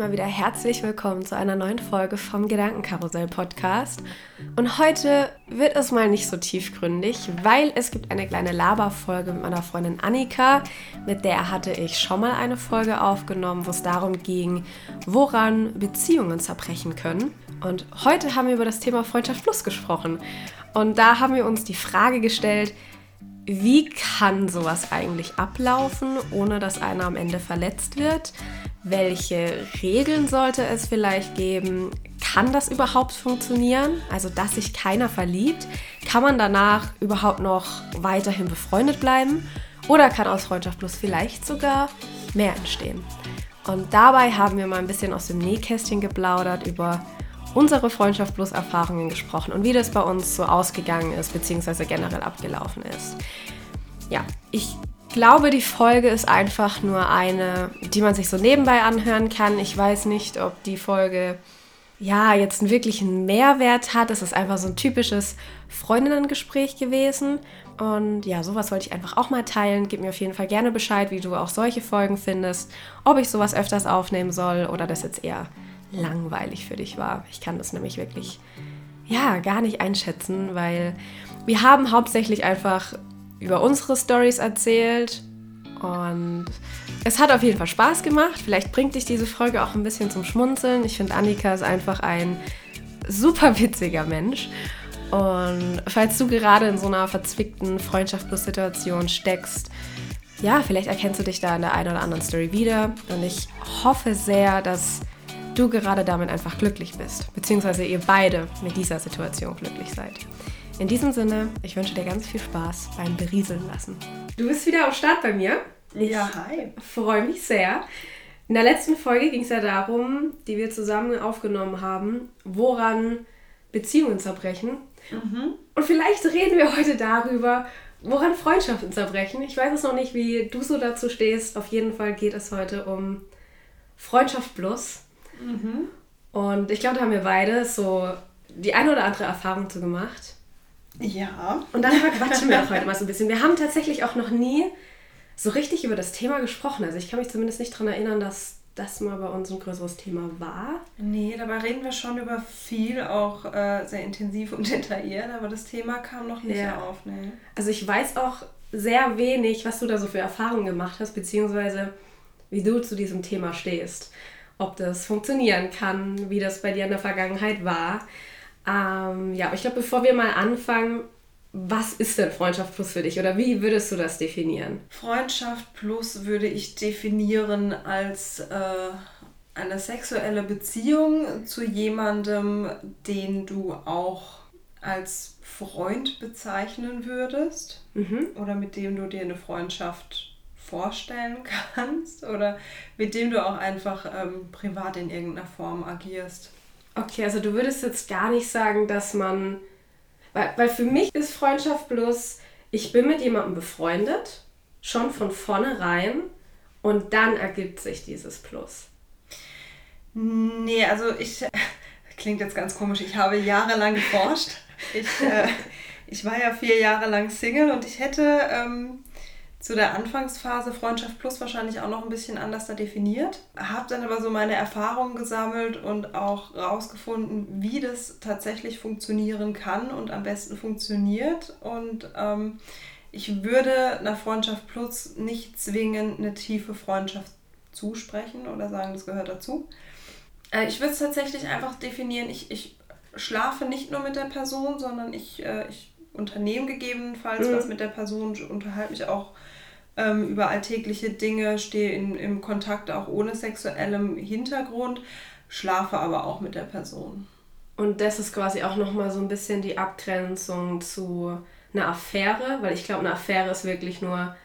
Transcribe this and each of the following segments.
mal wieder herzlich willkommen zu einer neuen Folge vom Gedankenkarussell Podcast. Und heute wird es mal nicht so tiefgründig, weil es gibt eine kleine Laberfolge mit meiner Freundin Annika. Mit der hatte ich schon mal eine Folge aufgenommen, wo es darum ging, woran Beziehungen zerbrechen können. Und heute haben wir über das Thema Freundschaft Plus gesprochen. Und da haben wir uns die Frage gestellt, wie kann sowas eigentlich ablaufen, ohne dass einer am Ende verletzt wird? Welche Regeln sollte es vielleicht geben? Kann das überhaupt funktionieren? Also, dass sich keiner verliebt? Kann man danach überhaupt noch weiterhin befreundet bleiben? Oder kann aus Freundschaft plus vielleicht sogar mehr entstehen? Und dabei haben wir mal ein bisschen aus dem Nähkästchen geplaudert, über unsere Freundschaft plus Erfahrungen gesprochen und wie das bei uns so ausgegangen ist, beziehungsweise generell abgelaufen ist. Ja, ich glaube, die Folge ist einfach nur eine, die man sich so nebenbei anhören kann. Ich weiß nicht, ob die Folge ja jetzt einen wirklichen Mehrwert hat. Es ist einfach so ein typisches Freundinnengespräch gewesen. Und ja, sowas wollte ich einfach auch mal teilen. Gib mir auf jeden Fall gerne Bescheid, wie du auch solche Folgen findest. Ob ich sowas öfters aufnehmen soll oder das jetzt eher langweilig für dich war. Ich kann das nämlich wirklich ja gar nicht einschätzen, weil wir haben hauptsächlich einfach über unsere Stories erzählt. Und es hat auf jeden Fall Spaß gemacht. Vielleicht bringt dich diese Folge auch ein bisschen zum Schmunzeln. Ich finde, Annika ist einfach ein super witziger Mensch. Und falls du gerade in so einer verzwickten Freundschaft-Situation steckst, ja, vielleicht erkennst du dich da in der einen oder anderen Story wieder. Und ich hoffe sehr, dass du gerade damit einfach glücklich bist. Beziehungsweise ihr beide mit dieser Situation glücklich seid. In diesem Sinne, ich wünsche dir ganz viel Spaß beim Berieseln lassen. Du bist wieder am Start bei mir. Ich ja, hi. Freue mich sehr. In der letzten Folge ging es ja darum, die wir zusammen aufgenommen haben, woran Beziehungen zerbrechen. Mhm. Und vielleicht reden wir heute darüber, woran Freundschaften zerbrechen. Ich weiß es noch nicht, wie du so dazu stehst. Auf jeden Fall geht es heute um Freundschaft plus. Mhm. Und ich glaube, da haben wir beide so die eine oder andere Erfahrung zu gemacht. Ja. Und darüber quatschen wir auch heute mal so ein bisschen. Wir haben tatsächlich auch noch nie so richtig über das Thema gesprochen. Also ich kann mich zumindest nicht daran erinnern, dass das mal bei uns ein größeres Thema war. Nee, dabei reden wir schon über viel, auch äh, sehr intensiv und detailliert, aber das Thema kam noch nicht ja. auf. Nee. Also ich weiß auch sehr wenig, was du da so für Erfahrungen gemacht hast, beziehungsweise wie du zu diesem Thema stehst. Ob das funktionieren kann, wie das bei dir in der Vergangenheit war. Ähm, ja, aber ich glaube, bevor wir mal anfangen, was ist denn Freundschaft Plus für dich oder wie würdest du das definieren? Freundschaft Plus würde ich definieren als äh, eine sexuelle Beziehung zu jemandem, den du auch als Freund bezeichnen würdest mhm. oder mit dem du dir eine Freundschaft vorstellen kannst oder mit dem du auch einfach ähm, privat in irgendeiner Form agierst. Okay, also du würdest jetzt gar nicht sagen, dass man. Weil, weil für mich ist Freundschaft bloß, ich bin mit jemandem befreundet, schon von vornherein, und dann ergibt sich dieses Plus. Nee, also ich. Klingt jetzt ganz komisch, ich habe jahrelang geforscht. Ich, äh, ich war ja vier Jahre lang Single und ich hätte ähm, zu der Anfangsphase Freundschaft Plus wahrscheinlich auch noch ein bisschen anders da definiert. Habe dann aber so meine Erfahrungen gesammelt und auch rausgefunden, wie das tatsächlich funktionieren kann und am besten funktioniert. Und ähm, ich würde einer Freundschaft Plus nicht zwingend eine tiefe Freundschaft zusprechen oder sagen, das gehört dazu. Äh, ich würde es tatsächlich einfach definieren, ich, ich schlafe nicht nur mit der Person, sondern ich, äh, ich unternehme gegebenenfalls mhm. was mit der Person, unterhalte mich auch ähm, über alltägliche Dinge, stehe in, im Kontakt auch ohne sexuellem Hintergrund, schlafe aber auch mit der Person. Und das ist quasi auch nochmal so ein bisschen die Abgrenzung zu einer Affäre, weil ich glaube, eine Affäre ist wirklich nur,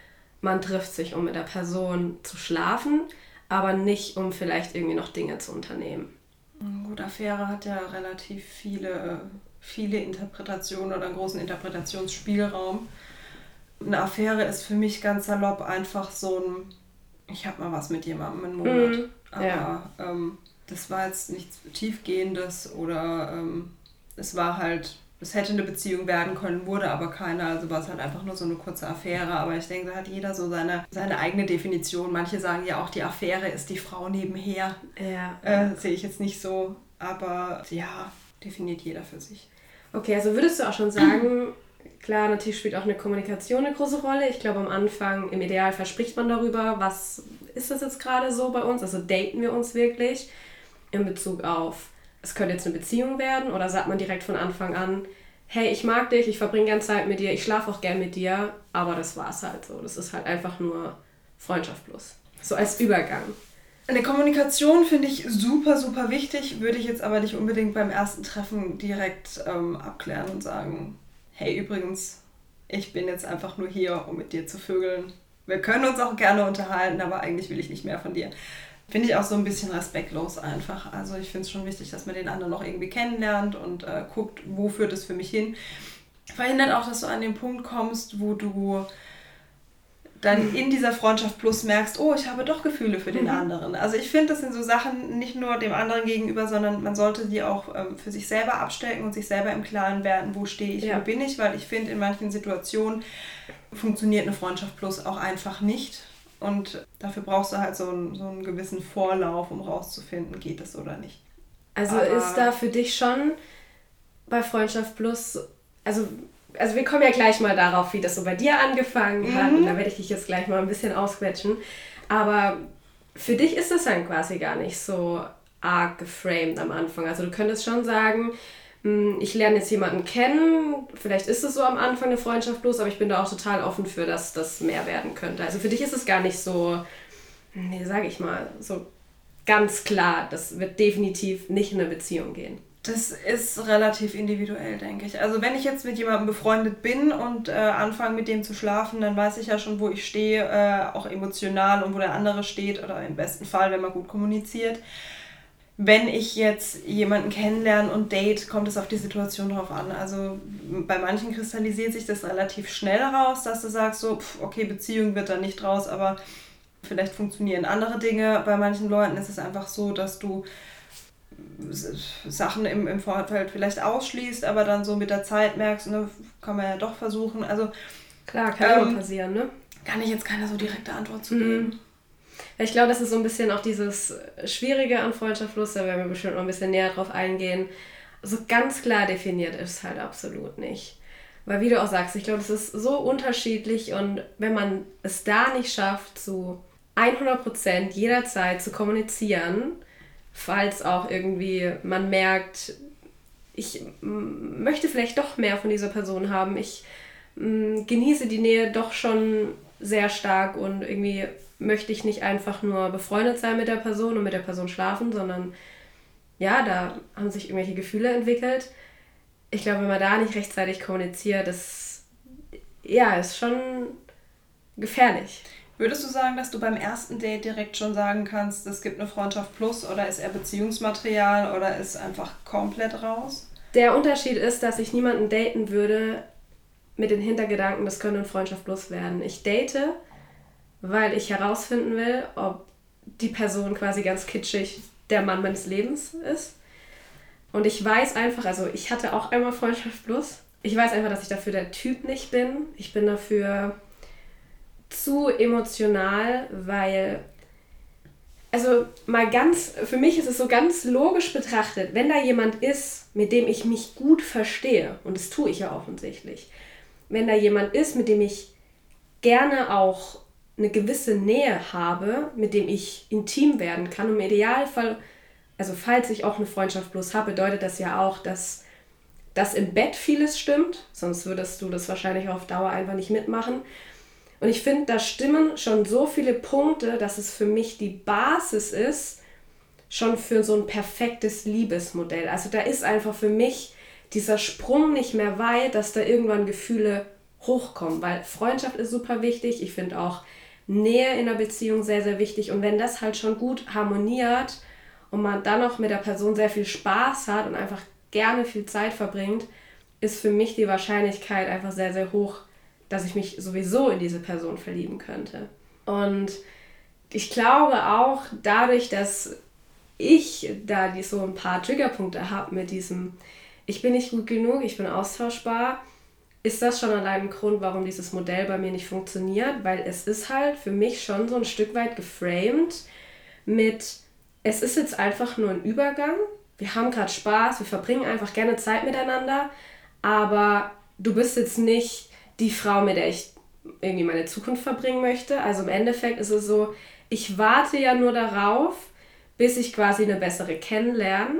man trifft sich, um mit der Person zu schlafen, aber nicht, um vielleicht irgendwie noch Dinge zu unternehmen. Gut, Affäre hat ja relativ viele, viele Interpretationen oder einen großen Interpretationsspielraum eine Affäre ist für mich ganz salopp einfach so ein, ich habe mal was mit jemandem einen Monat. Mhm. Aber ja. ähm, das war jetzt nichts Tiefgehendes oder ähm, es war halt es hätte eine Beziehung werden können, wurde aber keiner. Also war es halt einfach nur so eine kurze Affäre. Aber ich denke, da hat jeder so seine, seine eigene Definition. Manche sagen ja auch, die Affäre ist die Frau nebenher. Ja. Äh, Sehe ich jetzt nicht so. Aber ja, definiert jeder für sich. Okay, also würdest du auch schon sagen, klar, natürlich spielt auch eine Kommunikation eine große Rolle. Ich glaube, am Anfang, im Idealfall spricht man darüber, was ist das jetzt gerade so bei uns? Also daten wir uns wirklich in Bezug auf es könnte jetzt eine Beziehung werden oder sagt man direkt von Anfang an, hey, ich mag dich, ich verbringe gerne Zeit mit dir, ich schlafe auch gern mit dir, aber das war's halt so. Das ist halt einfach nur Freundschaft plus. So als Übergang. Eine Kommunikation finde ich super, super wichtig, würde ich jetzt aber nicht unbedingt beim ersten Treffen direkt ähm, abklären und sagen, hey, übrigens, ich bin jetzt einfach nur hier, um mit dir zu vögeln. Wir können uns auch gerne unterhalten, aber eigentlich will ich nicht mehr von dir. Finde ich auch so ein bisschen respektlos einfach. Also ich finde es schon wichtig, dass man den anderen noch irgendwie kennenlernt und äh, guckt, wo führt es für mich hin. Verhindert auch, dass du an den Punkt kommst, wo du dann mhm. in dieser Freundschaft plus merkst, oh, ich habe doch Gefühle für den mhm. anderen. Also ich finde, das sind so Sachen nicht nur dem anderen gegenüber, sondern man sollte die auch ähm, für sich selber abstecken und sich selber im Klaren werden, wo stehe ich, ja. wo bin ich, weil ich finde, in manchen Situationen funktioniert eine Freundschaft plus auch einfach nicht. Und dafür brauchst du halt so einen, so einen gewissen Vorlauf, um rauszufinden, geht es oder nicht. Also Aber ist da für dich schon bei Freundschaft Plus, also, also wir kommen ja gleich mal darauf, wie das so bei dir angefangen hat. Mhm. Und da werde ich dich jetzt gleich mal ein bisschen ausquetschen. Aber für dich ist das dann quasi gar nicht so arg geframed am Anfang. Also du könntest schon sagen, hm, ich lerne jetzt jemanden kennen, vielleicht ist es so am Anfang eine Freundschaft bloß, aber ich bin da auch total offen für, dass das mehr werden könnte. Also für dich ist es gar nicht so, nee, sage ich mal, so ganz klar, das wird definitiv nicht in eine Beziehung gehen. Das ist relativ individuell, denke ich. Also wenn ich jetzt mit jemandem befreundet bin und äh, anfange mit dem zu schlafen, dann weiß ich ja schon, wo ich stehe, äh, auch emotional und wo der andere steht oder im besten Fall, wenn man gut kommuniziert wenn ich jetzt jemanden kennenlerne und date, kommt es auf die Situation drauf an. Also bei manchen kristallisiert sich das relativ schnell raus, dass du sagst so, pff, okay, Beziehung wird da nicht raus, aber vielleicht funktionieren andere Dinge. Bei manchen Leuten ist es einfach so, dass du Sachen im, im Vorfeld vielleicht ausschließt, aber dann so mit der Zeit merkst, ne, kann man ja doch versuchen. Also klar, kann ähm, passieren, ne? Kann ich jetzt keine so direkte Antwort zu geben. Mhm. Ich glaube, das ist so ein bisschen auch dieses Schwierige an Freundschaftlos, da werden wir bestimmt noch ein bisschen näher drauf eingehen. So ganz klar definiert ist es halt absolut nicht. Weil wie du auch sagst, ich glaube, es ist so unterschiedlich und wenn man es da nicht schafft, zu 100% jederzeit zu kommunizieren, falls auch irgendwie man merkt, ich möchte vielleicht doch mehr von dieser Person haben, ich genieße die Nähe doch schon sehr stark und irgendwie möchte ich nicht einfach nur befreundet sein mit der Person und mit der Person schlafen, sondern ja, da haben sich irgendwelche Gefühle entwickelt. Ich glaube, wenn man da nicht rechtzeitig kommuniziert, das ja, ist schon gefährlich. Würdest du sagen, dass du beim ersten Date direkt schon sagen kannst, es gibt eine Freundschaft plus oder ist er Beziehungsmaterial oder ist einfach komplett raus? Der Unterschied ist, dass ich niemanden daten würde mit den Hintergedanken, das könnte eine Freundschaft plus werden. Ich date weil ich herausfinden will, ob die Person quasi ganz kitschig der Mann meines Lebens ist. Und ich weiß einfach, also ich hatte auch einmal Freundschaft plus. Ich weiß einfach, dass ich dafür der Typ nicht bin. Ich bin dafür zu emotional, weil, also mal ganz, für mich ist es so ganz logisch betrachtet, wenn da jemand ist, mit dem ich mich gut verstehe, und das tue ich ja offensichtlich, wenn da jemand ist, mit dem ich gerne auch eine gewisse Nähe habe, mit dem ich intim werden kann. Im Idealfall, also falls ich auch eine Freundschaft bloß habe, bedeutet das ja auch, dass das im Bett vieles stimmt, sonst würdest du das wahrscheinlich auf Dauer einfach nicht mitmachen. Und ich finde, da stimmen schon so viele Punkte, dass es für mich die Basis ist, schon für so ein perfektes Liebesmodell. Also da ist einfach für mich dieser Sprung nicht mehr weit, dass da irgendwann Gefühle hochkommen, weil Freundschaft ist super wichtig. Ich finde auch Nähe in der Beziehung sehr, sehr wichtig. Und wenn das halt schon gut harmoniert und man dann noch mit der Person sehr viel Spaß hat und einfach gerne viel Zeit verbringt, ist für mich die Wahrscheinlichkeit einfach sehr, sehr hoch, dass ich mich sowieso in diese Person verlieben könnte. Und ich glaube auch dadurch, dass ich da die so ein paar Triggerpunkte habe mit diesem ich bin nicht gut genug, ich bin austauschbar, ist das schon allein ein Grund, warum dieses Modell bei mir nicht funktioniert, weil es ist halt für mich schon so ein Stück weit geframed mit, es ist jetzt einfach nur ein Übergang, wir haben gerade Spaß, wir verbringen einfach gerne Zeit miteinander, aber du bist jetzt nicht die Frau, mit der ich irgendwie meine Zukunft verbringen möchte. Also im Endeffekt ist es so, ich warte ja nur darauf, bis ich quasi eine bessere kennenlerne.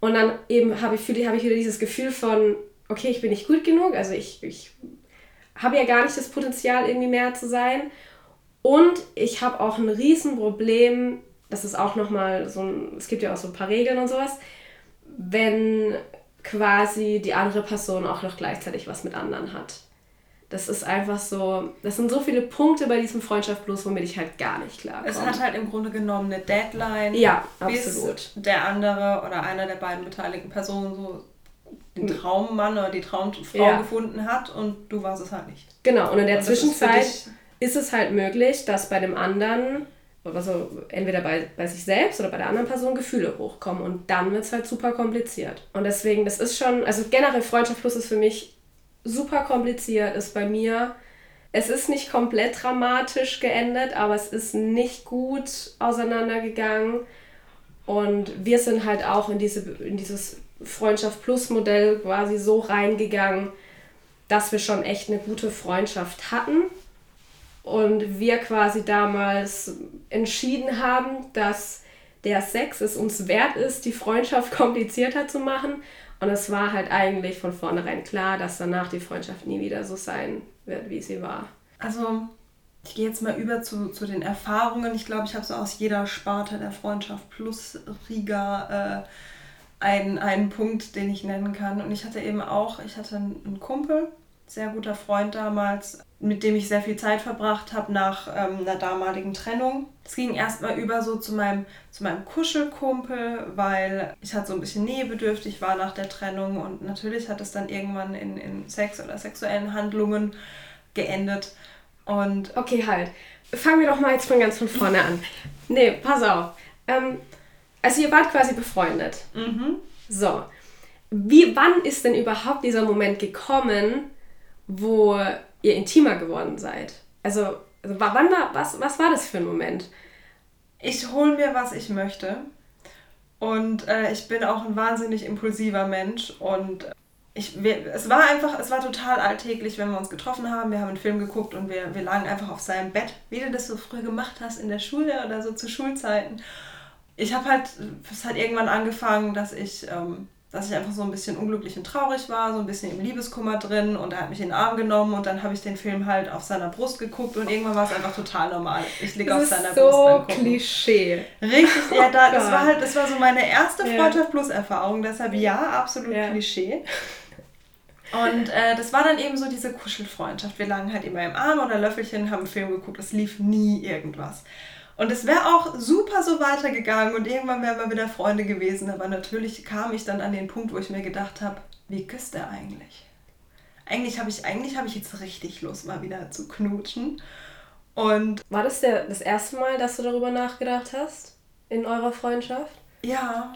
Und dann eben habe ich, hab ich wieder dieses Gefühl von, okay, ich bin nicht gut genug, also ich, ich habe ja gar nicht das Potenzial, irgendwie mehr zu sein. Und ich habe auch ein Riesenproblem, das ist auch nochmal so ein, es gibt ja auch so ein paar Regeln und sowas, wenn quasi die andere Person auch noch gleichzeitig was mit anderen hat. Das ist einfach so, das sind so viele Punkte bei diesem Freundschaft Plus, womit ich halt gar nicht klar Es hat halt im Grunde genommen eine Deadline. Ja, absolut. Bis der andere oder einer der beiden beteiligten Personen so den hm. Traummann oder die Traumfrau ja. gefunden hat und du warst es halt nicht. Genau, und in der und Zwischenzeit ist, ist es halt möglich, dass bei dem anderen also entweder bei, bei sich selbst oder bei der anderen Person Gefühle hochkommen und dann wird es halt super kompliziert. Und deswegen, das ist schon, also generell Freundschaft Plus ist für mich super kompliziert, ist bei mir. Es ist nicht komplett dramatisch geendet, aber es ist nicht gut auseinandergegangen. Und wir sind halt auch in, diese, in dieses Freundschaft Plus Modell quasi so reingegangen, dass wir schon echt eine gute Freundschaft hatten. Und wir quasi damals entschieden haben, dass der Sex es uns wert ist, die Freundschaft komplizierter zu machen und es war halt eigentlich von vornherein klar, dass danach die Freundschaft nie wieder so sein wird, wie sie war. Also, ich gehe jetzt mal über zu, zu den Erfahrungen. Ich glaube, ich habe so aus jeder Sparte der Freundschaft plus Riga äh, einen, einen Punkt, den ich nennen kann. Und ich hatte eben auch, ich hatte einen Kumpel, sehr guter Freund damals, mit dem ich sehr viel Zeit verbracht habe nach ähm, einer damaligen Trennung. Es ging erstmal über so zu meinem, zu meinem Kuschelkumpel, weil ich halt so ein bisschen nähebedürftig war nach der Trennung und natürlich hat es dann irgendwann in, in Sex oder sexuellen Handlungen geendet. Und okay, halt. Fangen wir doch mal jetzt von ganz von vorne an. Nee, pass auf. Ähm, also ihr wart quasi befreundet. Mhm. So. Wie, wann ist denn überhaupt dieser Moment gekommen, wo ihr intimer geworden seid? Also, also wann war, was, was war das für ein Moment? Ich hole mir, was ich möchte. Und äh, ich bin auch ein wahnsinnig impulsiver Mensch. Und ich, wir, es war einfach, es war total alltäglich, wenn wir uns getroffen haben. Wir haben einen Film geguckt und wir, wir lagen einfach auf seinem Bett, wie du das so früh gemacht hast in der Schule oder so zu Schulzeiten. Ich habe halt, es hat irgendwann angefangen, dass ich ähm, dass ich einfach so ein bisschen unglücklich und traurig war, so ein bisschen im Liebeskummer drin und er hat mich in den Arm genommen und dann habe ich den Film halt auf seiner Brust geguckt und irgendwann war es einfach total normal. Ich liege auf seiner so Brust Gucken. Klischee. Richtig, ja, da, das war halt, das war so meine erste Freundschaft plus Erfahrung, deshalb ja, absolut ja. Klischee. Und äh, das war dann eben so diese Kuschelfreundschaft. Wir lagen halt immer im Arm oder Löffelchen, haben einen Film geguckt, es lief nie irgendwas. Und es wäre auch super so weitergegangen und irgendwann wären wir wieder Freunde gewesen. Aber natürlich kam ich dann an den Punkt, wo ich mir gedacht habe, wie küsst er eigentlich? Eigentlich habe ich, hab ich jetzt richtig Lust, mal wieder zu knutschen. Und War das der, das erste Mal, dass du darüber nachgedacht hast? In eurer Freundschaft? Ja,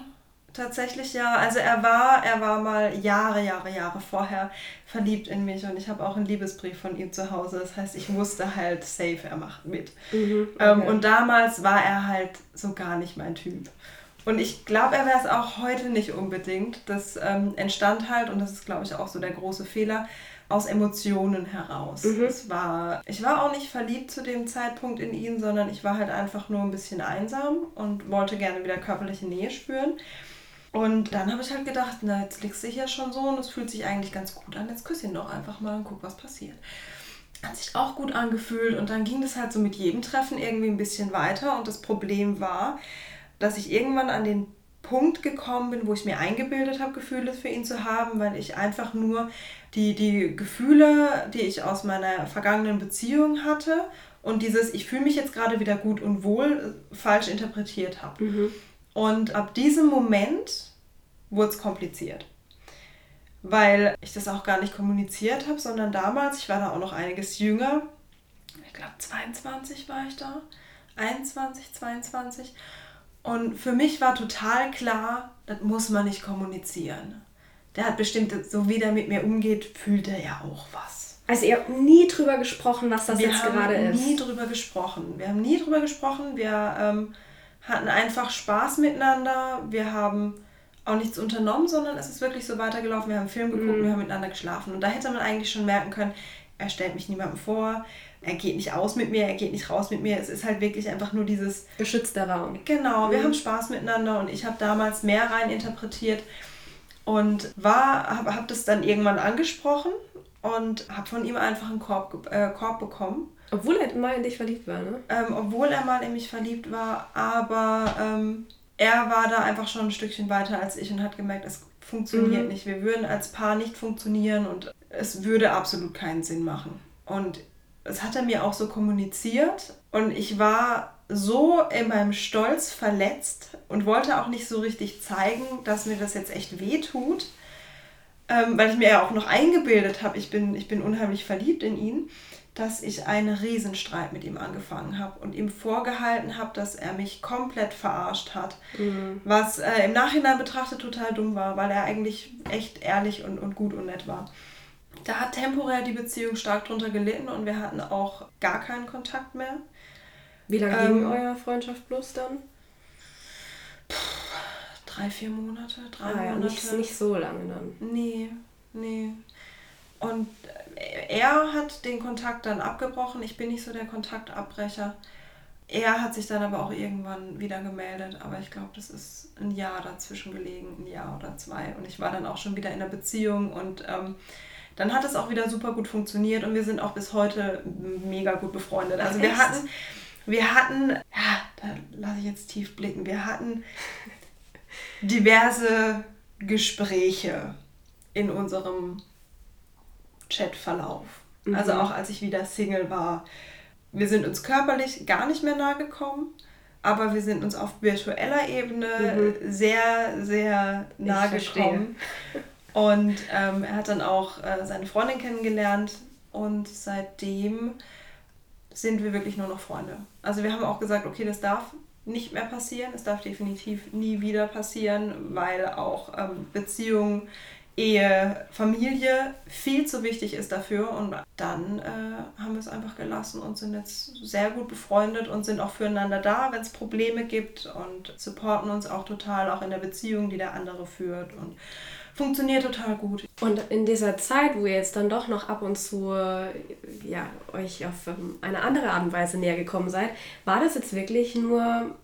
Tatsächlich ja. Also er war, er war mal Jahre, Jahre, Jahre vorher verliebt in mich und ich habe auch einen Liebesbrief von ihm zu Hause. Das heißt, ich wusste halt safe, er macht mit. Mhm, ähm, okay. ähm, und damals war er halt so gar nicht mein Typ. Und ich glaube, er wäre es auch heute nicht unbedingt. Das ähm, entstand halt, und das ist, glaube ich, auch so der große Fehler, aus Emotionen heraus. Mhm. Es war, ich war auch nicht verliebt zu dem Zeitpunkt in ihn, sondern ich war halt einfach nur ein bisschen einsam und wollte gerne wieder körperliche Nähe spüren. Und dann habe ich halt gedacht, na, jetzt liegst du hier schon so und es fühlt sich eigentlich ganz gut an. Jetzt küsse ihn doch einfach mal und guck, was passiert. Hat sich auch gut angefühlt und dann ging das halt so mit jedem Treffen irgendwie ein bisschen weiter. Und das Problem war, dass ich irgendwann an den Punkt gekommen bin, wo ich mir eingebildet habe, Gefühle für ihn zu haben, weil ich einfach nur die, die Gefühle, die ich aus meiner vergangenen Beziehung hatte und dieses, ich fühle mich jetzt gerade wieder gut und wohl, falsch interpretiert habe. Mhm. Und ab diesem Moment wurde es kompliziert. Weil ich das auch gar nicht kommuniziert habe, sondern damals, ich war da auch noch einiges jünger, ich glaube 22 war ich da, 21, 22. Und für mich war total klar, das muss man nicht kommunizieren. der hat bestimmt, so wie der mit mir umgeht, fühlt er ja auch was. Also ihr habt nie drüber gesprochen, was das wir jetzt haben gerade ist. nie drüber gesprochen. Wir haben nie drüber gesprochen. Wir ähm, hatten einfach Spaß miteinander. Wir haben auch nichts unternommen, sondern es ist wirklich so weitergelaufen. Wir haben einen Film geguckt, Mhm. wir haben miteinander geschlafen. Und da hätte man eigentlich schon merken können, er stellt mich niemandem vor, er geht nicht aus mit mir, er geht nicht raus mit mir. Es ist halt wirklich einfach nur dieses, Geschützter Raum. genau, wir Mhm. haben Spaß miteinander und ich habe damals mehr rein interpretiert und war, habe hab das dann irgendwann angesprochen und habe von ihm einfach einen Korb, äh, Korb bekommen. Obwohl er mal in dich verliebt war, ne? Ähm, obwohl er mal in mich verliebt war, aber ähm, er war da einfach schon ein Stückchen weiter als ich und hat gemerkt, es funktioniert Mhm. nicht. Wir würden als Paar nicht funktionieren und es würde absolut keinen Sinn machen. Und das hat er mir auch so kommuniziert und ich war so in meinem Stolz verletzt und wollte auch nicht so richtig zeigen, dass mir das jetzt echt weh tut, ähm, weil ich mir ja auch noch eingebildet habe, ich bin, ich bin unheimlich verliebt in ihn, dass ich einen Riesenstreit mit ihm angefangen habe und ihm vorgehalten habe, dass er mich komplett verarscht hat. Mhm. Was äh, im Nachhinein betrachtet total dumm war, weil er eigentlich echt ehrlich und, und gut und nett war. Da hat temporär die Beziehung stark drunter gelitten und wir hatten auch gar keinen Kontakt mehr. Wie lange Ähm, ging eure Freundschaft bloß dann? Drei, vier Monate, drei Ah, ja, Monate. nicht, nicht so lange dann. Nee, nee. Und äh, er hat den Kontakt dann abgebrochen. Ich bin nicht so der Kontaktabbrecher. Er hat sich dann aber auch irgendwann wieder gemeldet. Aber ich glaube, das ist ein Jahr dazwischen gelegen, ein Jahr oder zwei. Und ich war dann auch schon wieder in der Beziehung und ähm, dann hat es auch wieder super gut funktioniert und wir sind auch bis heute mega gut befreundet. Also Ach, wir hatten, wir hatten, ja, da lasse ich jetzt tief blicken, wir hatten diverse Gespräche in unserem Chatverlauf. Mhm. Also auch als ich wieder Single war. Wir sind uns körperlich gar nicht mehr nahe gekommen, aber wir sind uns auf virtueller Ebene sehr, sehr nahe Mhm. gekommen. Und ähm, er hat dann auch äh, seine Freundin kennengelernt und seitdem sind wir wirklich nur noch Freunde. Also wir haben auch gesagt, okay, das darf nicht mehr passieren, es darf definitiv nie wieder passieren, weil auch ähm, Beziehung, Ehe, Familie viel zu wichtig ist dafür. Und dann äh, haben wir es einfach gelassen und sind jetzt sehr gut befreundet und sind auch füreinander da, wenn es Probleme gibt und supporten uns auch total, auch in der Beziehung, die der andere führt. Und funktioniert total gut. Und in dieser Zeit, wo ihr jetzt dann doch noch ab und zu ja, euch auf ähm, eine andere Art und Weise näher gekommen seid, war das jetzt wirklich nur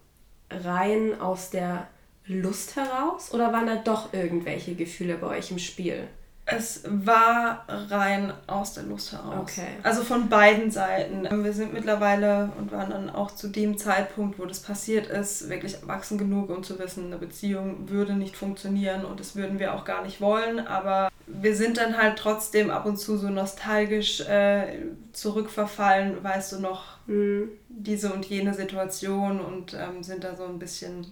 rein aus der Lust heraus oder waren da doch irgendwelche Gefühle bei euch im Spiel? Es war rein aus der Lust heraus. Okay. Also von beiden Seiten. Wir sind mittlerweile und waren dann auch zu dem Zeitpunkt, wo das passiert ist, wirklich erwachsen genug, um zu wissen, eine Beziehung würde nicht funktionieren und das würden wir auch gar nicht wollen. Aber wir sind dann halt trotzdem ab und zu so nostalgisch äh, zurückverfallen, weißt du noch, Hm. diese und jene Situation und ähm, sind da so ein bisschen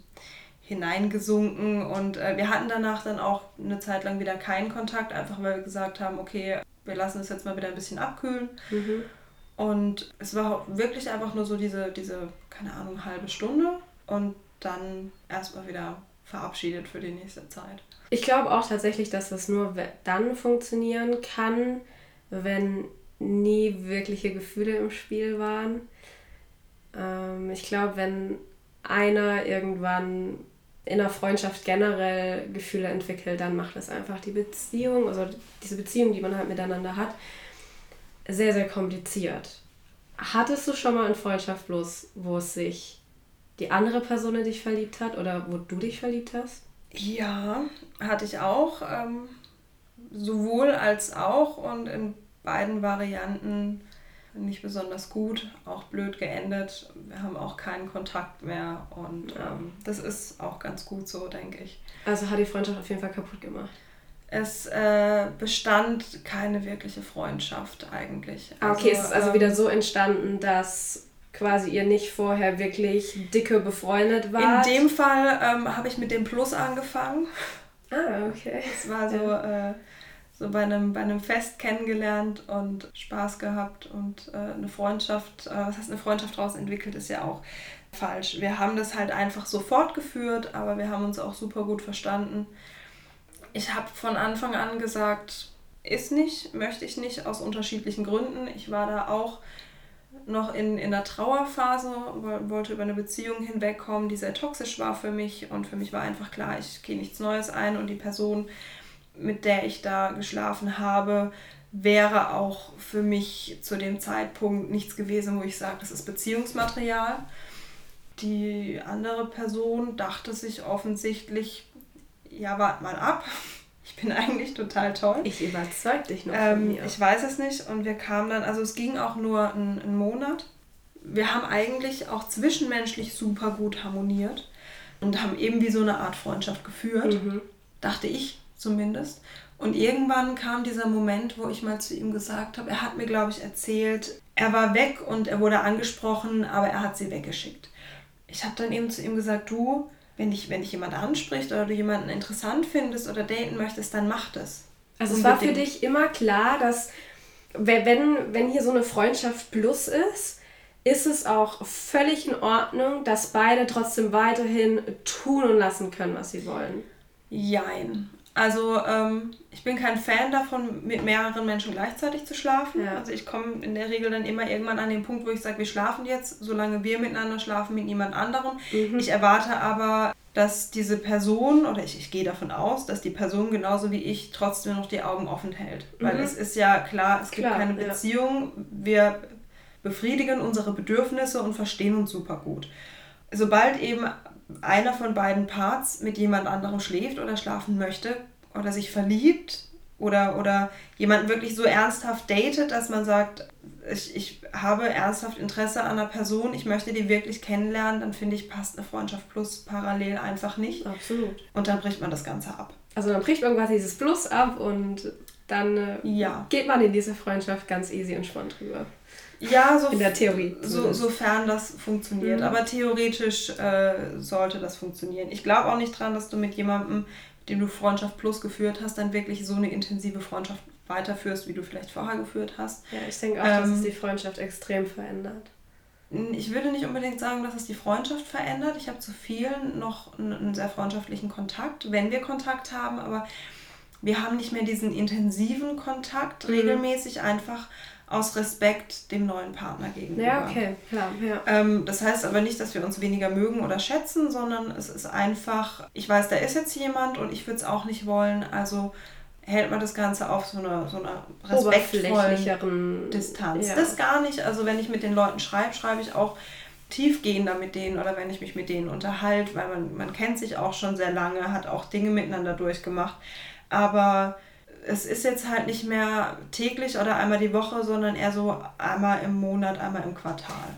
hineingesunken und äh, wir hatten danach dann auch eine Zeit lang wieder keinen Kontakt, einfach weil wir gesagt haben, okay, wir lassen es jetzt mal wieder ein bisschen abkühlen Mhm. und es war wirklich einfach nur so diese, diese keine Ahnung, halbe Stunde und dann erstmal wieder verabschiedet für die nächste Zeit. Ich glaube auch tatsächlich, dass das nur dann funktionieren kann, wenn nie wirkliche Gefühle im Spiel waren. Ähm, ich glaube, wenn einer irgendwann in einer Freundschaft generell Gefühle entwickelt, dann macht das einfach die Beziehung, also diese Beziehung, die man halt miteinander hat, sehr, sehr kompliziert. Hattest du schon mal eine Freundschaft bloß, wo es sich die andere Person in dich verliebt hat oder wo du dich verliebt hast? Ja, hatte ich auch. Ähm, sowohl als auch und in beiden Varianten nicht besonders gut, auch blöd geendet. Wir haben auch keinen Kontakt mehr und Ja. ähm, das ist auch ganz gut so, denke ich. Also hat die Freundschaft auf jeden Fall kaputt gemacht. Es äh, bestand keine wirkliche Freundschaft eigentlich. Ah, okay, es ist also ähm, wieder so entstanden, dass quasi ihr nicht vorher wirklich dicke befreundet In wart. dem Fall ähm, habe ich mit dem Plus angefangen. ah, okay. Es war so, äh, so bei, einem, bei einem Fest kennengelernt und Spaß gehabt und äh, eine Freundschaft, äh, was heißt eine Freundschaft daraus entwickelt, ist ja auch falsch. Wir haben das halt einfach so fortgeführt, aber wir haben uns auch super gut verstanden. ich habe von Anfang an gesagt, ist nicht, möchte ich nicht, aus unterschiedlichen Gründen. Ich war da auch noch in, in der Trauerphase, wollte über eine Beziehung hinwegkommen, die sehr toxisch war für mich. Und für mich war einfach klar, ich gehe nichts Neues ein und die Person, mit der ich da geschlafen habe, wäre auch für mich zu dem Zeitpunkt nichts gewesen, wo ich sage, das ist Beziehungsmaterial. Die andere Person dachte sich offensichtlich, ja, wart mal ab. Ich bin eigentlich total toll. Ich überzeug dich noch ähm, von mir. Ich weiß es nicht. Und wir kamen dann, also es ging auch nur einen, einen Monat. Wir haben eigentlich auch zwischenmenschlich super gut harmoniert und haben eben wie so eine Art Freundschaft geführt. Mhm. Dachte ich zumindest. Und irgendwann kam dieser Moment, wo ich mal zu ihm gesagt habe, er hat mir, glaube ich, erzählt, er war weg und er wurde angesprochen, aber er hat sie weggeschickt. Ich habe dann eben zu ihm gesagt, du, wenn dich, wenn dich jemand anspricht oder du jemanden interessant findest oder daten möchtest, dann mach das. Also Unbedingt. es war für dich immer klar, dass wenn, wenn hier so eine Freundschaft plus ist, ist es auch völlig in Ordnung, dass beide trotzdem weiterhin tun und lassen können, was sie wollen. Jein. Also ähm, ich bin kein Fan davon, mit mehreren Menschen gleichzeitig zu schlafen. Ja. Also ich komme in der Regel dann immer irgendwann an den Punkt, wo ich sage, wir schlafen jetzt, solange wir miteinander schlafen, mit niemand anderem. Mhm. Ich erwarte aber, dass diese Person, oder ich, ich gehe davon aus, dass die Person genauso wie ich trotzdem noch die Augen offen hält. Weil mhm. es ist ja klar, es klar, gibt keine Beziehung. Ja. Wir befriedigen unsere Bedürfnisse und verstehen uns super gut. Sobald eben einer von beiden Parts mit jemand anderem schläft oder schlafen möchte oder sich verliebt oder, oder jemanden wirklich so ernsthaft datet, dass man sagt, ich, ich habe ernsthaft Interesse an einer Person, ich möchte die wirklich kennenlernen, dann finde ich, passt eine Freundschaft plus parallel einfach nicht. Absolut. Und dann bricht man das Ganze ab. Also dann bricht man quasi dieses Plus ab und dann äh, ja. geht man in diese Freundschaft ganz easy und spannend drüber. Ja, so in der Theorie. So, sofern das funktioniert. Mhm. Aber theoretisch äh, sollte das funktionieren. Ich glaube auch nicht dran, dass du mit jemandem, dem du Freundschaft Plus geführt hast, dann wirklich so eine intensive Freundschaft weiterführst, wie du vielleicht vorher geführt hast. Ja, ich denke auch, ähm, dass es ähm, die Freundschaft extrem verändert. Ich würde nicht unbedingt sagen, dass es die Freundschaft verändert. Ich habe zu vielen noch einen sehr freundschaftlichen Kontakt, wenn wir Kontakt haben, aber wir haben nicht mehr diesen intensiven Kontakt mhm. regelmäßig einfach aus Respekt dem neuen Partner gegenüber. Ja, okay, klar. Ja. Ähm, das heißt aber nicht, dass wir uns weniger mögen oder schätzen, sondern es ist einfach, ich weiß, da ist jetzt jemand und ich würde es auch nicht wollen, also hält man das Ganze auf so einer so einer respektvollen Distanz. Ja. Das gar nicht. Also wenn ich mit den Leuten schreibe, schreibe ich auch tiefgehender mit denen oder wenn ich mich mit denen unterhalte, weil man, man kennt sich auch schon sehr lange, hat auch Dinge miteinander durchgemacht. Aber es ist jetzt halt nicht mehr täglich oder einmal die Woche, sondern eher so einmal im Monat, einmal im Quartal.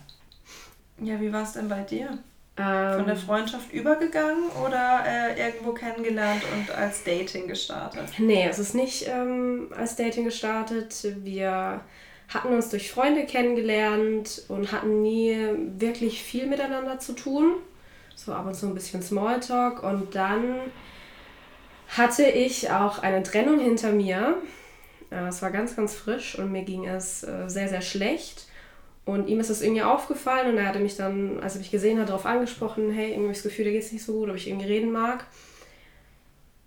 Ja, wie war es denn bei dir? Ähm, Von der Freundschaft übergegangen oder äh, irgendwo kennengelernt und als Dating gestartet? Nee, es ist nicht ähm, als Dating gestartet. Wir hatten uns durch Freunde kennengelernt und hatten nie wirklich viel miteinander zu tun. So ab und zu ein bisschen Smalltalk und dann hatte ich auch eine Trennung hinter mir. Äh, es war ganz, ganz frisch und mir ging es äh, sehr, sehr schlecht. Und ihm ist es irgendwie aufgefallen und er hatte mich dann, als er mich gesehen hat, darauf angesprochen, hey, irgendwie habe ich das Gefühl, da geht es nicht so gut, ob ich irgendwie reden mag.